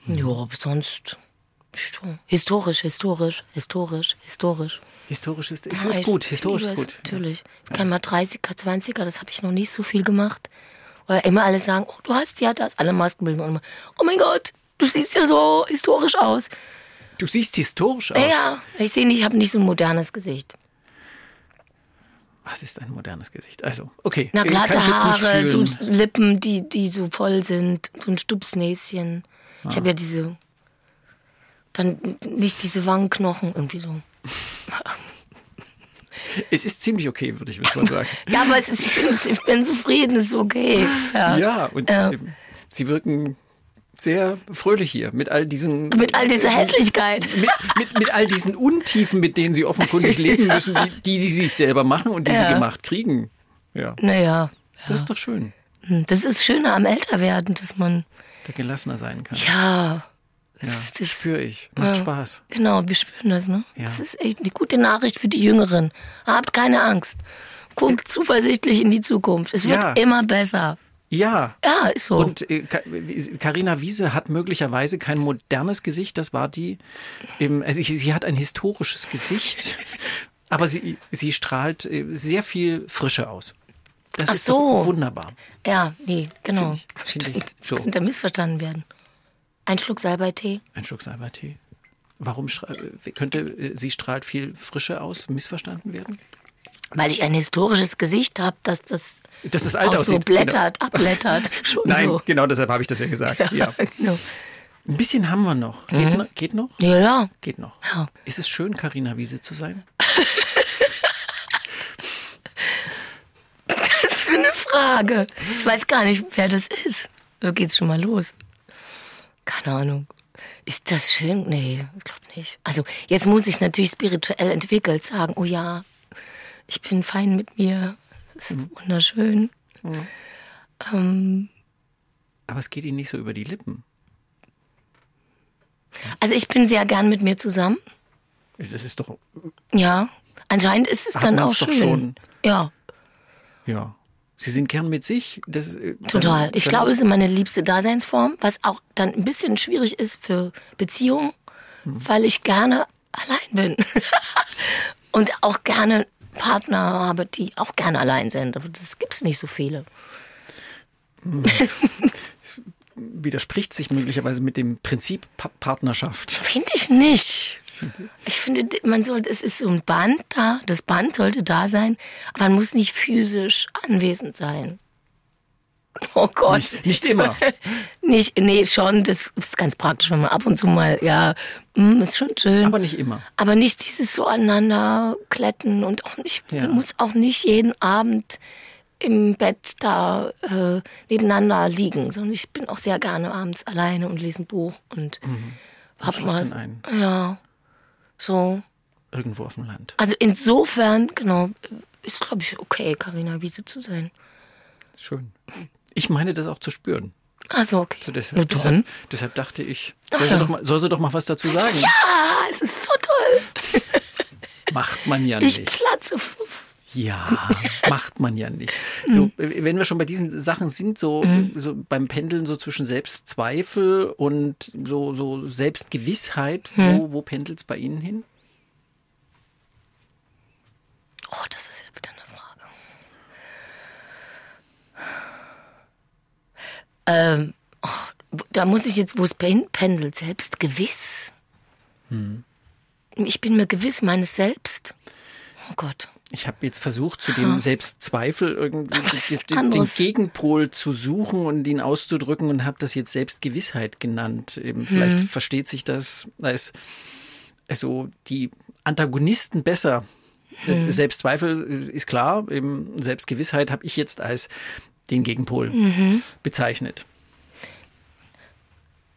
Ja, aber sonst. Historisch, historisch, historisch, historisch. Historisch ist, ist, Ja, ist ich gut. Historisch ist es, gut. Natürlich. Ich kann mal 30er, 20er, das habe ich noch nicht so viel gemacht. Oder immer alle sagen, oh, du hast ja das. Alle Maskenbilder und immer, oh mein Gott, du siehst ja so historisch aus. Du siehst historisch aus. Ja, ich sehe nicht, ich habe nicht so ein modernes Gesicht. Was ist ein modernes Gesicht? Also, okay. Na, äh, glatte Haare, so. Lippen, die, die so voll sind, so ein Stupsnäschen. Ich habe ja diese, dann nicht diese Wangenknochen, irgendwie so. *laughs* Es ist ziemlich okay, würde ich mal sagen. *laughs* Ja, aber es ist, ich, bin, ich bin zufrieden, es ist okay. *laughs* Ja, ja, und ähm, sie wirken sehr fröhlich hier mit all diesen Mit all dieser Hässlichkeit. mit, mit, mit all diesen Untiefen, mit denen sie offenkundig *laughs* leben müssen, die, die sie sich selber machen und die Ja. sie gemacht kriegen. Ja, Naja, das ist doch schön, hm, das ist schöner am Älterwerden, dass man, der gelassener sein kann. ja, das, das, spüre ich. Macht. Spaß. Genau, wir spüren das, ne? Ja. Das ist echt eine gute Nachricht für die Jüngeren. Habt keine Angst. Guckt zuversichtlich in die Zukunft. Es wird immer besser. Ja. Ja, ist so. Und äh, Ka- Carina Wiese hat möglicherweise kein modernes Gesicht, das war die. Eben, also sie, hat ein historisches Gesicht, *laughs* aber sie, sie strahlt äh, sehr viel Frische aus. Das Ach ist so. wunderbar. ja, nee, genau. Find ich- find ich so. Könnte missverstanden werden. Ein Schluck Salbeitee. Ein Schluck Salbertee. Warum äh, könnte äh, sie strahlt viel Frische aus missverstanden werden? Weil ich ein historisches Gesicht habe, dass das Dass es alt auch so aussieht. blättert, Genau. abblättert. *laughs* Schon Nein, so. genau deshalb habe ich das ja gesagt. Ja. *laughs* genau. Ein bisschen haben wir noch. Geht, noch. geht noch? Ja, ja. Geht noch. Ja. Ist es schön, Carina Wiese zu sein? *laughs* Das für eine Frage? Ich weiß gar nicht, wer das ist. So geht's schon mal los. Keine Ahnung. Ist das schön? Nee, ich glaube nicht. Also jetzt muss ich natürlich spirituell entwickelt sagen, oh ja, ich bin fein mit mir. Das ist wunderschön. Ähm, Aber es geht Ihnen nicht so über die Lippen. also ich bin sehr gern mit mir zusammen. Das ist doch, Ja, anscheinend ist es dann auch schön. schon. Ja, ja. Sie sind gern mit sich. Das, äh, dann- total. Ich dann- glaube, es ist meine liebste Daseinsform, was auch dann ein bisschen schwierig ist für Beziehungen, Hm. weil ich gerne allein bin. *laughs* Und auch gerne Partner habe, die auch gerne allein sind. Aber das gibt's nicht so viele. *laughs* widerspricht sich möglicherweise mit dem Prinzip pa Partnerschaft. Finde ich nicht. Ich finde, man sollte, es ist so ein Band da, das Band sollte da sein, aber man muss nicht physisch anwesend sein. Oh Gott. Nicht, nicht immer. *laughs* Nicht, nee, schon, das ist ganz praktisch, wenn man ab und zu mal, ja, mm, ist schon schön. Aber nicht immer. Aber nicht dieses so aneinander kletten und auch nicht, Ja. muss auch nicht jeden Abend im Bett da äh, nebeneinander liegen, sondern ich bin auch sehr gerne abends alleine und lese ein Buch und hab schläft mal, ein. ja, so. Irgendwo auf dem Land. Also insofern, genau, ist glaube ich okay, Karina Wiese zu sein. Schön. Ich meine das auch zu spüren. Also okay. So deshalb, deshalb, deshalb dachte ich, soll sie, doch mal, soll sie doch mal was dazu sagen. Ja, es ist so toll. *laughs* Macht man ja Ich nicht. platze. Ja, macht man ja nicht. *laughs* So, äh, wenn wir schon bei diesen Sachen sind, so, so beim Pendeln so zwischen Selbstzweifel und so, so Selbstgewissheit, wo, wo pendelt es bei Ihnen hin? Oh, das ist jetzt wieder eine Frage. Ähm, oh, da muss ich jetzt, wo es pen- pendelt, selbst gewiss. Ich bin mir gewiss meines Selbst. Oh Gott. Ich habe jetzt versucht, zu dem Selbstzweifel irgendwie den, den. Gegenpol zu suchen und ihn auszudrücken und habe das jetzt Selbstgewissheit genannt. Eben, vielleicht Mhm. versteht sich das als also die Antagonisten besser. Äh, Selbstzweifel ist klar, eben Selbstgewissheit habe ich jetzt als den Gegenpol Mhm. bezeichnet.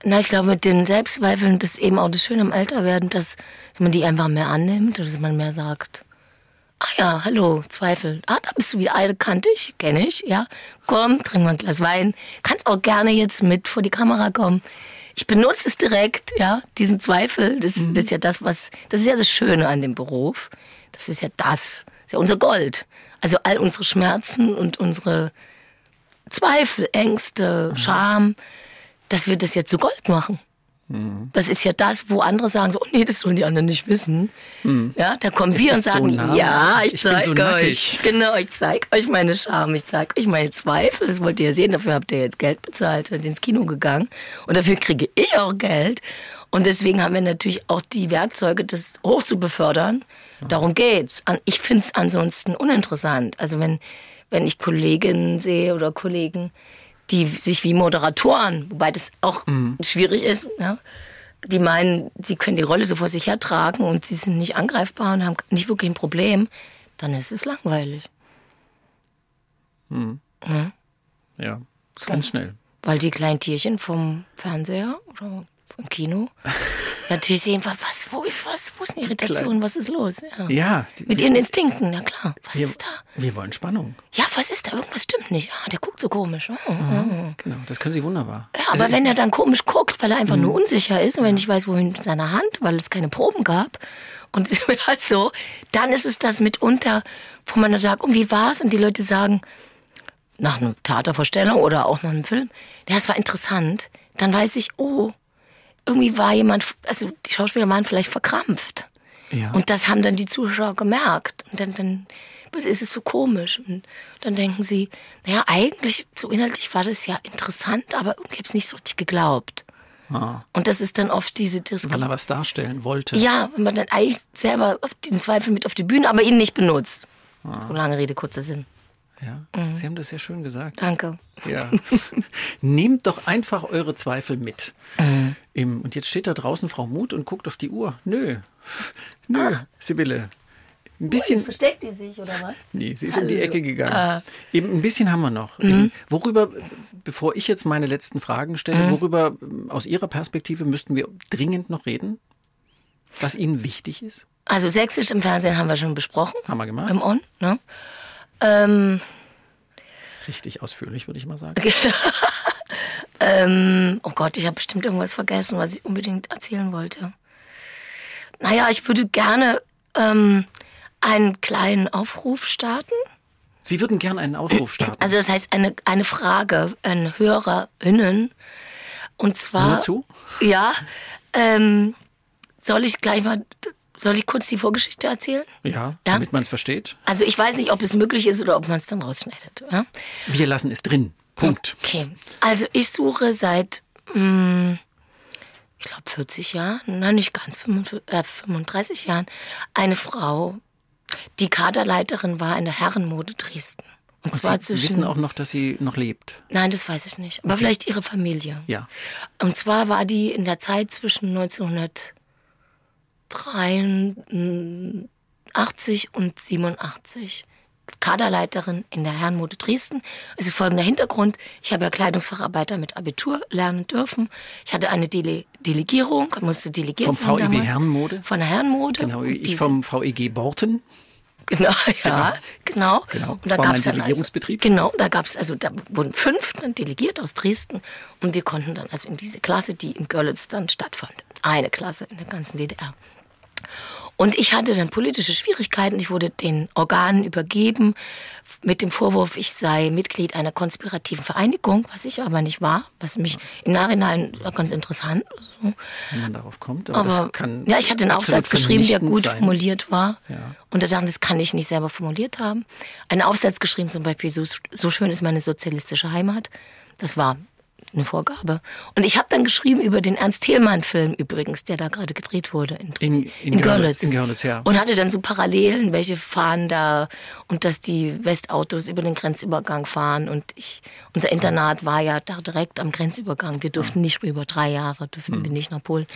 Na, ich glaube, mit den Selbstzweifeln, das ist eben auch das Schöne am Älterwerden, dass, dass man die einfach mehr annimmt, dass man mehr sagt, ah ja, hallo, Zweifel. Ah, da bist du wieder, ah, kannte ich, kenne ich, ja. Komm, trink mal ein Glas Wein. Kannst auch gerne jetzt mit vor die Kamera kommen. Ich benutze es direkt, ja, diesen Zweifel. Das, das ist ja das, was, das ist ja das Schöne an dem Beruf. Das ist ja das, das ist ja unser Gold. Also all unsere Schmerzen und unsere Zweifel, Ängste, Scham, dass wir das jetzt zu Gold machen. Das ist ja das, wo andere sagen so, oh nee, das sollen die anderen nicht wissen. Ja, da kommen wir und so sagen, nah. ja, ich, Ich bin zeig so euch. Genau, ich zeig euch meine Scham, ich zeig euch meine Zweifel. Das wollt ihr ja sehen, dafür habt ihr jetzt Geld bezahlt, seid ins Kino gegangen. Und dafür kriege ich auch Geld. Und deswegen haben wir natürlich auch die Werkzeuge, das hoch zu befördern. Darum geht's. Ich finde es ansonsten uninteressant. Also wenn, wenn ich Kolleginnen sehe oder Kollegen, die sich wie Moderatoren, wobei das auch schwierig ist, ja, die meinen, sie können die Rolle so vor sich hertragen und sie sind nicht angreifbar und haben nicht wirklich ein Problem, dann ist es langweilig. Ja, ist ganz schnell. Weil die kleinen Tierchen vom Fernseher oder vom Kino *laughs* natürlich sehen, was, wo ist was, wo ist eine Irritation, was ist los? Ja. Ja, die- Mit ihren Instinkten, ja klar. Was wir, ist da? wir wollen Spannung. Ja, was ist da? Irgendwas stimmt nicht. Ah, der guckt so komisch. Oh, oh. Genau, das können Sie wunderbar. Ja, aber wenn er dann komisch guckt, weil er einfach Mhm. nur unsicher ist und wenn ich weiß, wohin mit seiner Hand, weil es keine Proben gab und *laughs* halt so, dann ist es das mitunter, wo man dann sagt, und wie war's? Und die Leute sagen, nach einer Theatervorstellung oder auch nach einem Film, ja, es war interessant. Dann weiß ich, oh, irgendwie war jemand, also die Schauspieler waren vielleicht verkrampft. Ja. Und das haben dann die Zuschauer gemerkt. Und dann, dann ist es so komisch. Und dann denken sie, naja, eigentlich, so inhaltlich war das ja interessant, aber irgendwie habe ich es nicht so richtig geglaubt. Und das ist dann oft diese Weil Diskrepanz. er was darstellen wollte. Ja, wenn man dann eigentlich selber den Zweifel mit auf die Bühne, aber ihn nicht benutzt. So lange Rede, kurzer Sinn. Ja, Sie haben das sehr schön gesagt. Danke. Ja. *laughs* Nehmt doch einfach eure Zweifel mit. Im, und jetzt steht da draußen Frau Mut und guckt auf die Uhr. Nö. *laughs* Nö, Sibylle. Ein bisschen. versteckt die sich, oder was? Nee, sie ist um die Hallo. Ecke gegangen. Ah. Eben ein bisschen haben wir noch. Mhm. Eben, worüber, bevor ich jetzt meine letzten Fragen stelle, worüber ähm, aus Ihrer Perspektive müssten wir dringend noch reden? Was Ihnen wichtig ist? Also Sächsisch im Fernsehen haben wir schon besprochen. Haben wir gemacht. Im On, ne? Ähm, Richtig ausführlich, würde ich mal sagen. *laughs* ähm, oh Gott, ich habe bestimmt irgendwas vergessen, was ich unbedingt erzählen wollte. Naja, ich würde gerne ähm, einen kleinen Aufruf starten. Sie würden gern einen Aufruf starten. Also das heißt eine, eine Frage an HörerInnen. Und zwar... Nur zu? Ja. Ähm, soll ich gleich mal... Soll ich kurz die Vorgeschichte erzählen? ja, Ja. damit man es versteht. Also ich weiß nicht, ob es möglich ist oder ob man es dann rausschneidet. Ja? Wir lassen es drin. Punkt. Okay. Also ich suche seit, mh, ich glaube 40 Jahren, nein nicht ganz, 35, äh, 35 Jahren, eine Frau, die Kaderleiterin war in der Herrenmode Dresden. Und, Und zwar Sie zwischen. wissen auch noch, dass sie noch lebt. Nein, das weiß ich nicht. Aber vielleicht ihre Familie. Ja. Und zwar war die in der Zeit zwischen 1983 und 87 Kaderleiterin in der Herrenmode Dresden. Es ist folgender Hintergrund. Ich habe ja Kleidungsfacharbeiter mit Abitur lernen dürfen. Ich hatte eine Dele Delegierung, musste delegiert Vom damals. Herrenmode? Von der Herrenmode. Genau, Und ich vom VEG Borten. Genau, *laughs* ja, genau. Genau, Und das da mein gab's dann Delegierungsbetrieb. Also, genau, da gab es, also da wurden fünf dann delegiert aus Dresden und wir konnten dann also in diese Klasse, die in Görlitz dann stattfand, eine Klasse in der ganzen DDR. Und ich hatte dann politische Schwierigkeiten. Ich wurde den Organen übergeben mit dem Vorwurf, ich sei Mitglied einer konspirativen Vereinigung, was ich aber nicht war, was mich im Nachhinein war ganz interessant. Wenn man darauf kommt. Aber, Aber das kann ja, ich hatte einen Aufsatz geschrieben, der gut sein. formuliert war. Ja. Und da dachte ich, das kann ich nicht selber formuliert haben. Einen Aufsatz geschrieben, zum Beispiel, so, so schön ist meine sozialistische Heimat. Das war eine Vorgabe. Und ich habe dann geschrieben über den Ernst Thälmann-Film übrigens, der da gerade gedreht wurde in, In- in Görlitz, in Görlitz, ja. Und hatte dann so Parallelen, welche fahren da und dass die Westautos über den Grenzübergang fahren. Und ich, unser Internat war ja da direkt am Grenzübergang. Wir durften nicht rüber, drei Jahre durften wir nicht nach Polen.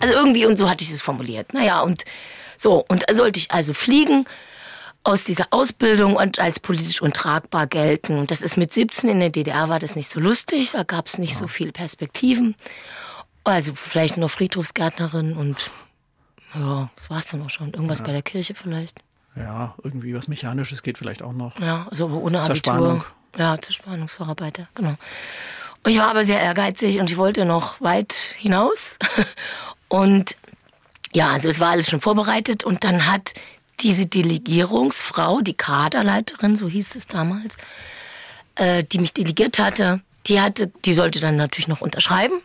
Also irgendwie und so hatte ich es formuliert. Naja, und so, und sollte ich also fliegen aus dieser Ausbildung und als politisch untragbar gelten. Und das ist mit 17 in der DDR war das nicht so lustig, da gab es nicht so viele Perspektiven. Also vielleicht nur Friedhofsgärtnerin und ja, das war's dann auch schon. Irgendwas bei der Kirche vielleicht. Ja, irgendwie was Mechanisches geht vielleicht auch noch. Ja, also ohne Abitur. Zerspannung. Ja, Zerspannungsvorarbeiter, genau. Und ich war aber sehr ehrgeizig und ich wollte noch weit hinaus. *laughs* Und ja, also es war alles schon vorbereitet und dann hat diese Delegierungsfrau, die Kaderleiterin, so hieß es damals, äh, die mich delegiert hatte, die hatte, die sollte dann natürlich noch unterschreiben.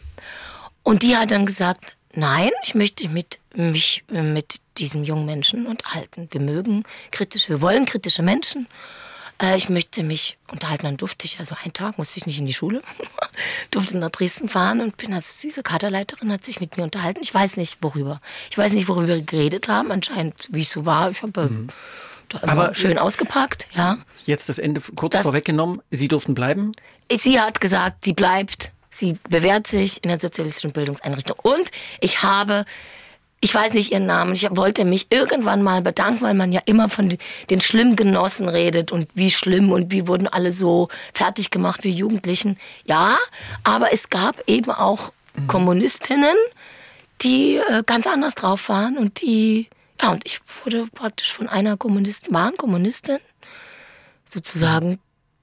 Und die hat dann gesagt, nein, ich möchte mit, mich äh, mit diesen jungen Menschen unterhalten. Wir mögen kritisch, wir wollen kritische Menschen. Äh, ich möchte mich unterhalten. Dann durfte ich, also einen Tag musste ich nicht in die Schule, *laughs* durfte nach Dresden fahren und bin, also diese Kaderleiterin hat sich mit mir unterhalten. Ich weiß nicht, worüber. Ich weiß nicht, worüber wir geredet haben. Anscheinend, wie es so war. Ich habe äh, da immer Aber- schön ausgepackt, ja. Jetzt das Ende kurz Das- vorweggenommen. Sie durften bleiben. Sie hat gesagt, sie bleibt, sie bewährt sich in der sozialistischen Bildungseinrichtung. Und ich habe, ich weiß nicht ihren Namen, ich wollte mich irgendwann mal bedanken, weil man ja immer von den, schlimmen Genossen redet und wie schlimm und wie wurden alle so fertig gemacht, wir Jugendlichen. Ja, aber es gab eben auch Kommunistinnen, die äh, ganz anders drauf waren und die, ja, und ich wurde praktisch von einer Kommunistin, wahren Kommunistin, sozusagen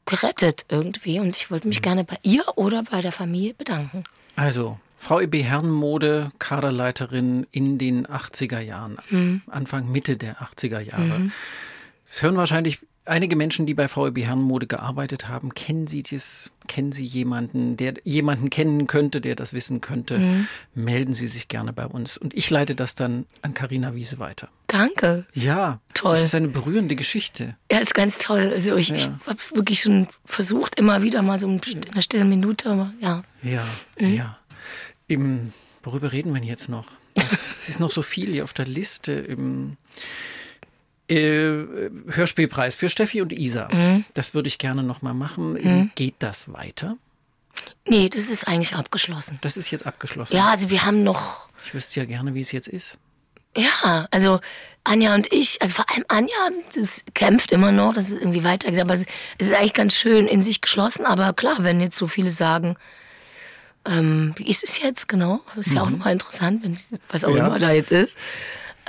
gerettet irgendwie. Und ich wollte mich gerne bei ihr oder bei der Familie bedanken. Also, VEB Herrenmode, Kaderleiterin in den 80er Jahren, Mhm. Anfang, Mitte der 80er Jahre. Es hören wahrscheinlich einige Menschen, die bei VEB Herrenmode gearbeitet haben. Kennen Sie das? Kennen Sie jemanden, der jemanden kennen könnte, der das wissen könnte? Mhm. Melden Sie sich gerne bei uns. Und ich leite das dann an Karina Wiese weiter. Danke. Ja, Toll. Das ist eine berührende Geschichte. Ja, ist ganz toll. Also ich, ich habe es wirklich schon versucht, immer wieder mal so in einer stillen Minute, aber ja. Ja, Mhm. ja. Im, worüber reden wir denn jetzt noch? Es ist noch so viel hier auf der Liste. Im, äh, Hörspielpreis für Steffi und Isa. Mhm. Das würde ich gerne noch mal machen. Geht das weiter? Nee, das ist eigentlich abgeschlossen. Das ist jetzt abgeschlossen. Ja, also wir haben noch, Ich wüsste ja gerne, wie es jetzt ist. Ja, also Anja und ich, also vor allem Anja, das kämpft immer noch, dass es irgendwie weitergeht, aber es ist eigentlich ganz schön in sich geschlossen. Aber klar, wenn jetzt so viele sagen, ähm, wie ist es jetzt genau? Das ist ja auch nochmal interessant, wenn, was auch Ja. immer da jetzt ist.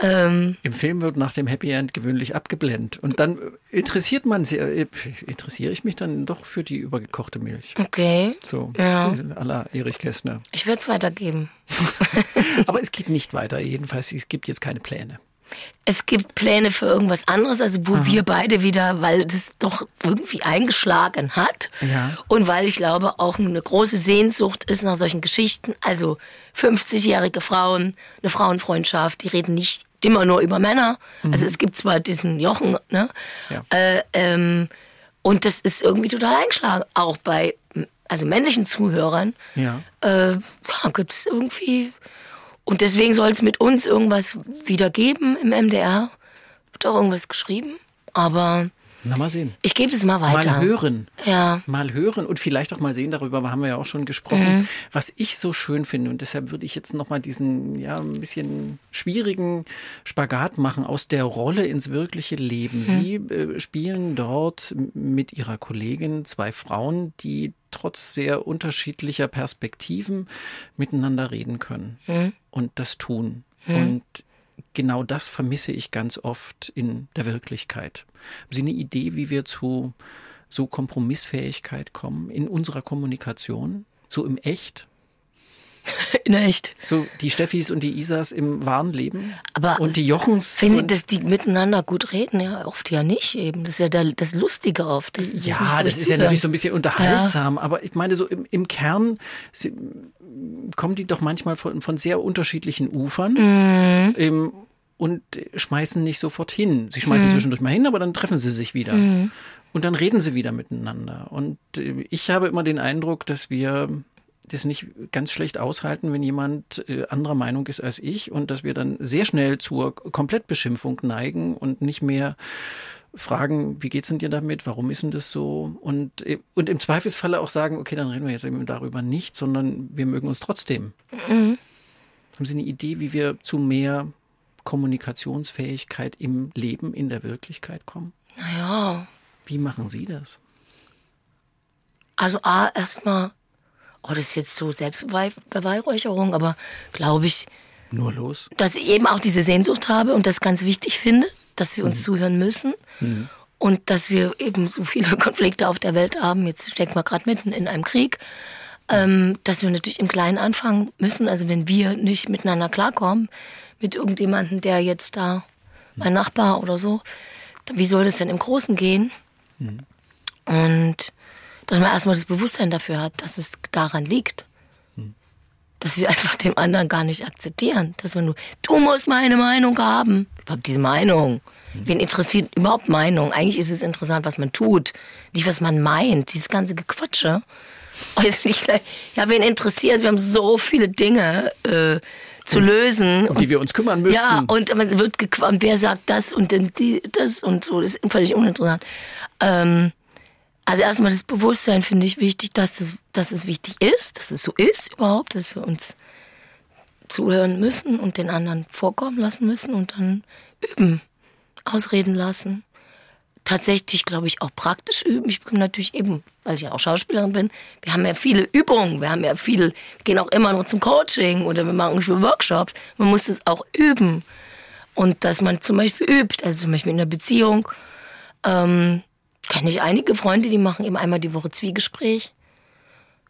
Ähm, Im Film wird nach dem Happy End gewöhnlich abgeblendet. Und dann interessiert man sich, äh, interessiere ich mich dann doch für die übergekochte Milch. okay, So, Ja. à la Erich Kästner. ich würde es weitergeben. *laughs* Aber es geht nicht weiter, jedenfalls. Es gibt jetzt keine Pläne. Es gibt Pläne für irgendwas anderes, also wo wir beide wieder, weil das doch irgendwie eingeschlagen hat Ja. und weil ich glaube auch eine große Sehnsucht ist nach solchen Geschichten. Also 50-jährige Frauen, eine Frauenfreundschaft, die reden nicht immer nur über Männer. Also es gibt zwar diesen Jochen, ne? Ja. Äh, ähm, und das ist irgendwie total eingeschlagen, auch bei also männlichen Zuhörern Ja. äh, gibt es irgendwie. Und deswegen soll es mit uns irgendwas wieder geben im MDR. Wird auch irgendwas geschrieben. Aber Na, mal sehen. ich gebe es mal weiter. Mal hören. Ja. Mal hören und vielleicht auch mal sehen, darüber haben wir ja auch schon gesprochen, Mhm. was ich so schön finde. Und deshalb würde ich jetzt nochmal diesen, ja, ein bisschen schwierigen Spagat machen aus der Rolle ins wirkliche Leben. Mhm. Sie äh, spielen dort mit ihrer Kollegin zwei Frauen, die trotz sehr unterschiedlicher Perspektiven miteinander reden können Mhm. und das tun. Und genau das vermisse ich ganz oft in der Wirklichkeit. Haben Sie eine Idee, wie wir zu so Kompromissfähigkeit kommen in unserer Kommunikation? So im Echt? *laughs* In echt. So die Steffis und die Isas im wahren Leben? Aber und die Jochens? Finden Sie, dass die miteinander gut reden? Ja, oft ja nicht eben. Das ist ja der, das Lustige oft. sich ja, nicht so das ist ja natürlich so ein bisschen unterhaltsam, aber ich meine, so im, im Kern sie, kommen die doch manchmal von, von sehr unterschiedlichen Ufern Mhm. ähm, und schmeißen nicht sofort hin. Sie schmeißen Mhm. zwischendurch mal hin, aber dann treffen sie sich wieder. Und dann reden sie wieder miteinander. Und äh, ich habe immer den Eindruck, dass wir das nicht ganz schlecht aushalten, wenn jemand äh, anderer Meinung ist als ich und dass wir dann sehr schnell zur Komplettbeschimpfung neigen und nicht mehr fragen, wie geht's denn dir damit, warum ist denn das so? Und, äh, und im Zweifelsfalle auch sagen, okay, dann reden wir jetzt eben darüber nicht, sondern wir mögen uns trotzdem. Haben Sie eine Idee, wie wir zu mehr Kommunikationsfähigkeit im Leben, in der Wirklichkeit kommen? Naja, Wie machen Sie das? also A, erstmal, oh, das ist jetzt so Selbstbeweihräucherung, aber glaube ich, Nur los? dass ich eben auch diese Sehnsucht habe und das ganz wichtig finde, dass wir uns zuhören müssen und dass wir eben so viele *laughs* Konflikte auf der Welt haben. Jetzt stecken wir gerade mitten in einem Krieg, ähm, dass wir natürlich im Kleinen anfangen müssen. Also wenn wir nicht miteinander klarkommen mit irgendjemandem, der jetzt da mein Nachbar oder so, wie soll das denn im Großen gehen? Und dass man erstmal das Bewusstsein dafür hat, dass es daran liegt dass wir *laughs* einfach dem anderen gar nicht akzeptieren. Dass wir nur, du musst meine Meinung haben. Überhaupt diese Meinung. Wen interessiert überhaupt Meinung? Eigentlich ist es interessant, was man tut, nicht was man meint. Dieses ganze Gequatsche. *laughs* Oh, ja, wen interessiert es? Wir haben so viele Dinge äh, zu lösen. Um die wir uns kümmern müssen. Ja, und man wird gequatscht, wer sagt das und dann die, das und so. Das ist völlig uninteressant. Ähm, also erstmal das Bewusstsein finde ich wichtig, dass, das, dass es wichtig ist, dass es so ist überhaupt, dass wir uns zuhören müssen und den anderen vorkommen lassen müssen und dann üben, ausreden lassen. Tatsächlich, glaube ich, auch praktisch üben. Ich bin natürlich eben, weil ich ja auch Schauspielerin bin, wir haben ja viele Übungen, wir haben ja viel, gehen auch immer noch zum Coaching oder wir machen für Workshops. Man muss es auch üben. Und dass man zum Beispiel übt, also zum Beispiel in der Beziehung, ähm, kenne ich einige Freunde, die machen eben einmal die Woche Zwiegespräch,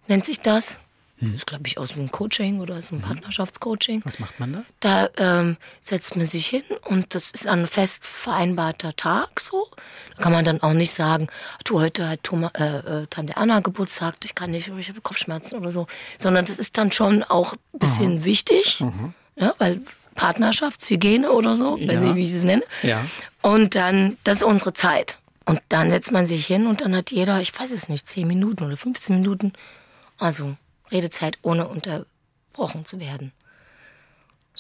nennt sich das. Das ist, glaube ich, aus einem Coaching oder aus einem Partnerschaftscoaching. Was macht man da? Da ähm, setzt man sich hin und das ist ein fest vereinbarter Tag so. Da kann man dann auch nicht sagen, du, heute hat Thomas, äh, äh, Tante Anna Geburtstag, ich kann nicht, ich habe Kopfschmerzen oder so. Sondern das ist dann schon auch ein bisschen wichtig, ja, weil Partnerschaftshygiene oder so, weiß Ja. nicht, wie ich es nenne. Ja. Und dann, das ist unsere Zeit. Und dann setzt man sich hin und dann hat jeder, ich weiß es nicht, 10 Minuten oder 15 Minuten, also Redezeit ohne unterbrochen zu werden.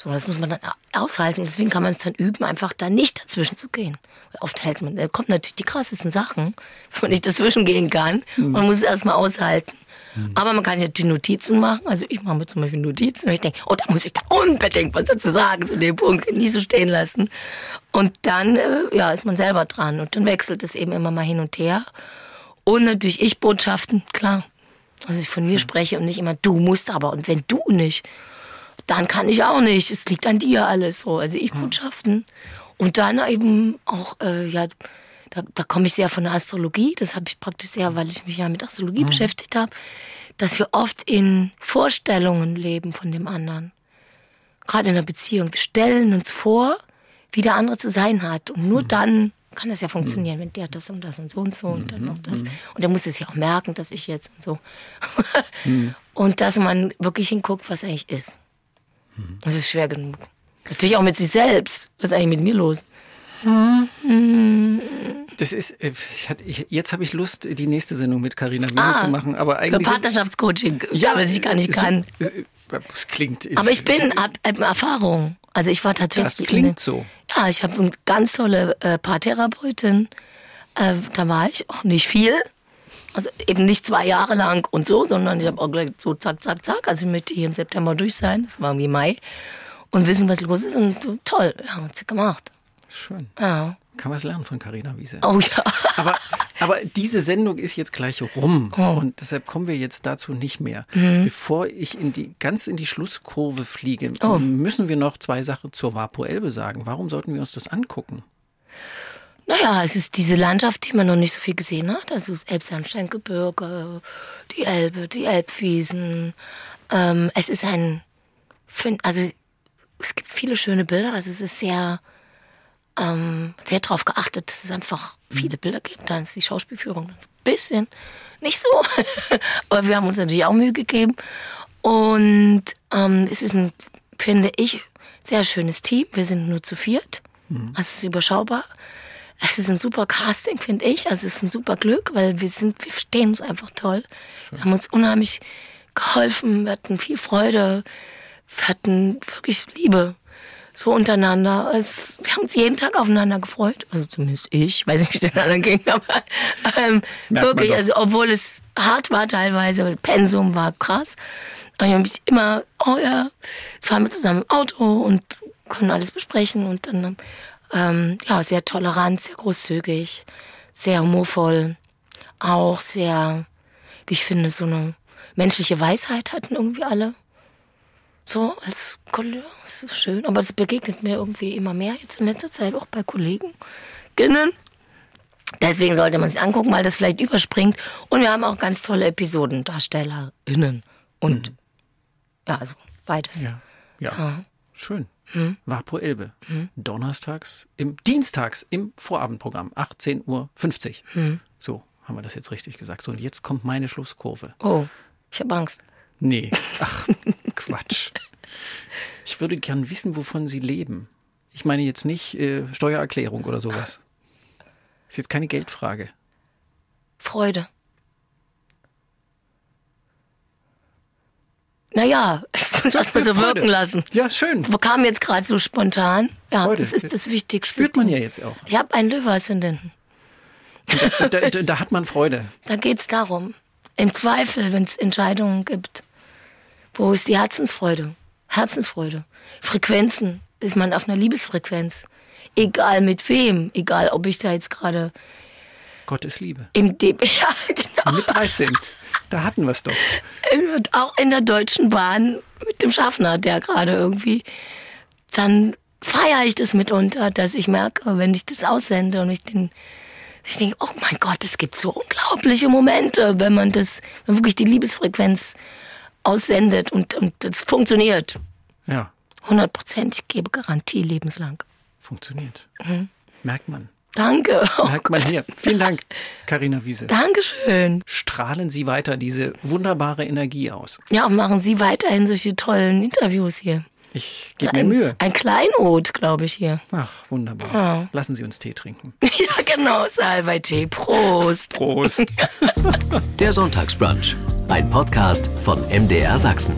So, das muss man dann aushalten. Deswegen kann man es dann üben, einfach da nicht dazwischen zu gehen. Oft hält man, da kommen natürlich die krassesten Sachen, *laughs* wenn man nicht dazwischen gehen kann. Man muss es erstmal aushalten. Aber man kann ja die Notizen machen. Also ich mache mir zum Beispiel Notizen und ich denke, oh, da muss ich da unbedingt was dazu sagen zu dem Punkt, nie so stehen lassen. Und dann, äh, ja, ist man selber dran. Und dann wechselt es eben immer mal hin und her. Und natürlich Ich-Botschaften, klar. Dass ich von mir spreche und nicht immer, du musst aber. Und wenn du nicht, dann kann ich auch nicht. Es liegt an dir alles so. Also Ich-Botschaften. Und dann eben auch, äh, ja, da, da komme ich sehr von der Astrologie. Das habe ich praktisch sehr, weil ich mich ja mit Astrologie beschäftigt habe, dass wir oft in Vorstellungen leben von dem anderen. Gerade in einer Beziehung. Wir stellen uns vor, wie der andere zu sein hat. Und nur dann kann das ja funktionieren, wenn der das und das und so und so und dann noch das. Und der muss es ja auch merken, dass ich jetzt und so. *laughs* Und dass man wirklich hinguckt, was eigentlich ist. Das ist schwer genug. Natürlich auch mit sich selbst. Was ist eigentlich mit mir los? Das ist, äh, ich hatte, ich, jetzt habe ich Lust, die nächste Sendung mit Carina Wiese Ah, zu machen, aber eigentlich. Partnerschaftscoaching, ja, weil ich gar nicht so- kann. äh, Das klingt. Aber ich bin, hab, hab Erfahrung. Also ich war tatsächlich. Das klingt eine- so. Ja, ich habe eine ganz tolle äh, Paartherapeutin. Äh, da war ich auch nicht viel. Also eben nicht zwei Jahre lang und so, sondern ich habe auch gleich so zack, zack, zack. Also ich möchte hier im September durch sein. Das war irgendwie Mai. Und wissen, was los ist. Und toll, ja, hat sie gemacht. Schön. Ja. Kann was lernen von Carina Wiese. Oh ja. Aber, aber diese Sendung ist jetzt gleich rum Oh. und deshalb kommen wir jetzt dazu nicht mehr. Mhm. Bevor ich in die, ganz in die Schlusskurve fliege, Oh. müssen wir noch zwei Sachen zur Vapo Elbe sagen. Warum sollten wir uns das angucken? Naja, es ist diese Landschaft, die man noch nicht so viel gesehen hat. Also das Elbsandsteingebirge, die Elbe, die Elbwiesen. Ähm, es ist ein, also es gibt viele schöne Bilder. Also es ist sehr, ähm, sehr darauf geachtet, dass es einfach viele Bilder gibt. Dann ist die Schauspielführung ein bisschen nicht so. *laughs* Aber wir haben uns natürlich auch Mühe gegeben. Und ähm, es ist ein, finde ich, sehr schönes Team. Wir sind nur zu viert. Also es ist überschaubar. Es ist ein super Casting, finde ich. Also es ist ein super Glück, weil wir sind, wir verstehen uns einfach toll. Wir haben uns unheimlich geholfen, wir hatten viel Freude, wir hatten wirklich Liebe so untereinander. Es, wir haben uns jeden Tag aufeinander gefreut. Also zumindest ich, weiß nicht, wie es den anderen ging, aber ähm, wirklich, also obwohl es hart war teilweise, aber Pensum war krass. Aber ich habe mich immer, oh ja, fahren wir zusammen im Auto und können alles besprechen und dann, ähm, ja, sehr tolerant, sehr großzügig, sehr humorvoll, auch sehr, wie ich finde, so eine menschliche Weisheit hatten irgendwie alle. So als Kollege, das ist schön. Aber das begegnet mir irgendwie immer mehr jetzt in letzter Zeit, auch bei Kollegen. Deswegen sollte man sich angucken, weil das vielleicht überspringt. Und wir haben auch ganz tolle Episoden, DarstellerInnen. Und ja, also beides. Ja. Ja. Schön. Vapo Elbe. Donnerstags, im, dienstags im Vorabendprogramm, 18.50 Uhr. So, haben wir das jetzt richtig gesagt. So, und jetzt kommt meine Schlusskurve. Oh, ich habe Angst. Nee, ach, *laughs* Quatsch. Ich würde gern wissen, wovon Sie leben. Ich meine jetzt nicht äh, Steuererklärung oder sowas. Ist jetzt keine Geldfrage. Freude. Naja, das *laughs* muss *laughs* mal so Freude. wirken lassen. Ja, schön. Kam jetzt gerade so spontan. Ja, Freude. das ist das Wichtigste. Spürt man ja jetzt auch. Ich habe einen Löwe-Aszendenten. Und da, da, da hat man Freude. Da geht's darum. Im Zweifel, wenn es Entscheidungen gibt, wo ist die Herzensfreude? Herzensfreude. Frequenzen. Ist man auf einer Liebesfrequenz? Egal mit wem, egal ob ich da jetzt gerade Gott ist Liebe. im De *laughs* ja, genau. Mit 13. Da hatten wir es doch. Auch in der Deutschen Bahn mit dem Schaffner, der gerade irgendwie, dann feiere ich das mitunter, dass ich merke, wenn ich das aussende und ich den, ich denke, oh mein Gott, es gibt so unglaubliche Momente, wenn man das, wenn wirklich die Liebesfrequenz aussendet und, und das funktioniert. Ja, 100 Prozent, ich gebe Garantie lebenslang. funktioniert. Mhm. Merkt man. Danke. Oh Merkt man hier. Vielen Dank, Karina Wiese. Dankeschön. Strahlen Sie weiter diese wunderbare Energie aus. Ja, und machen Sie weiterhin solche tollen Interviews hier. Ich gebe mir Ein, Mühe. ein Kleinod, glaube ich, hier. Ach, wunderbar. Lassen Sie uns Tee trinken. *laughs* Ja, genau, Salbei Tee. Prost. Prost. Der Sonntagsbrunch, ein Podcast von MDR Sachsen.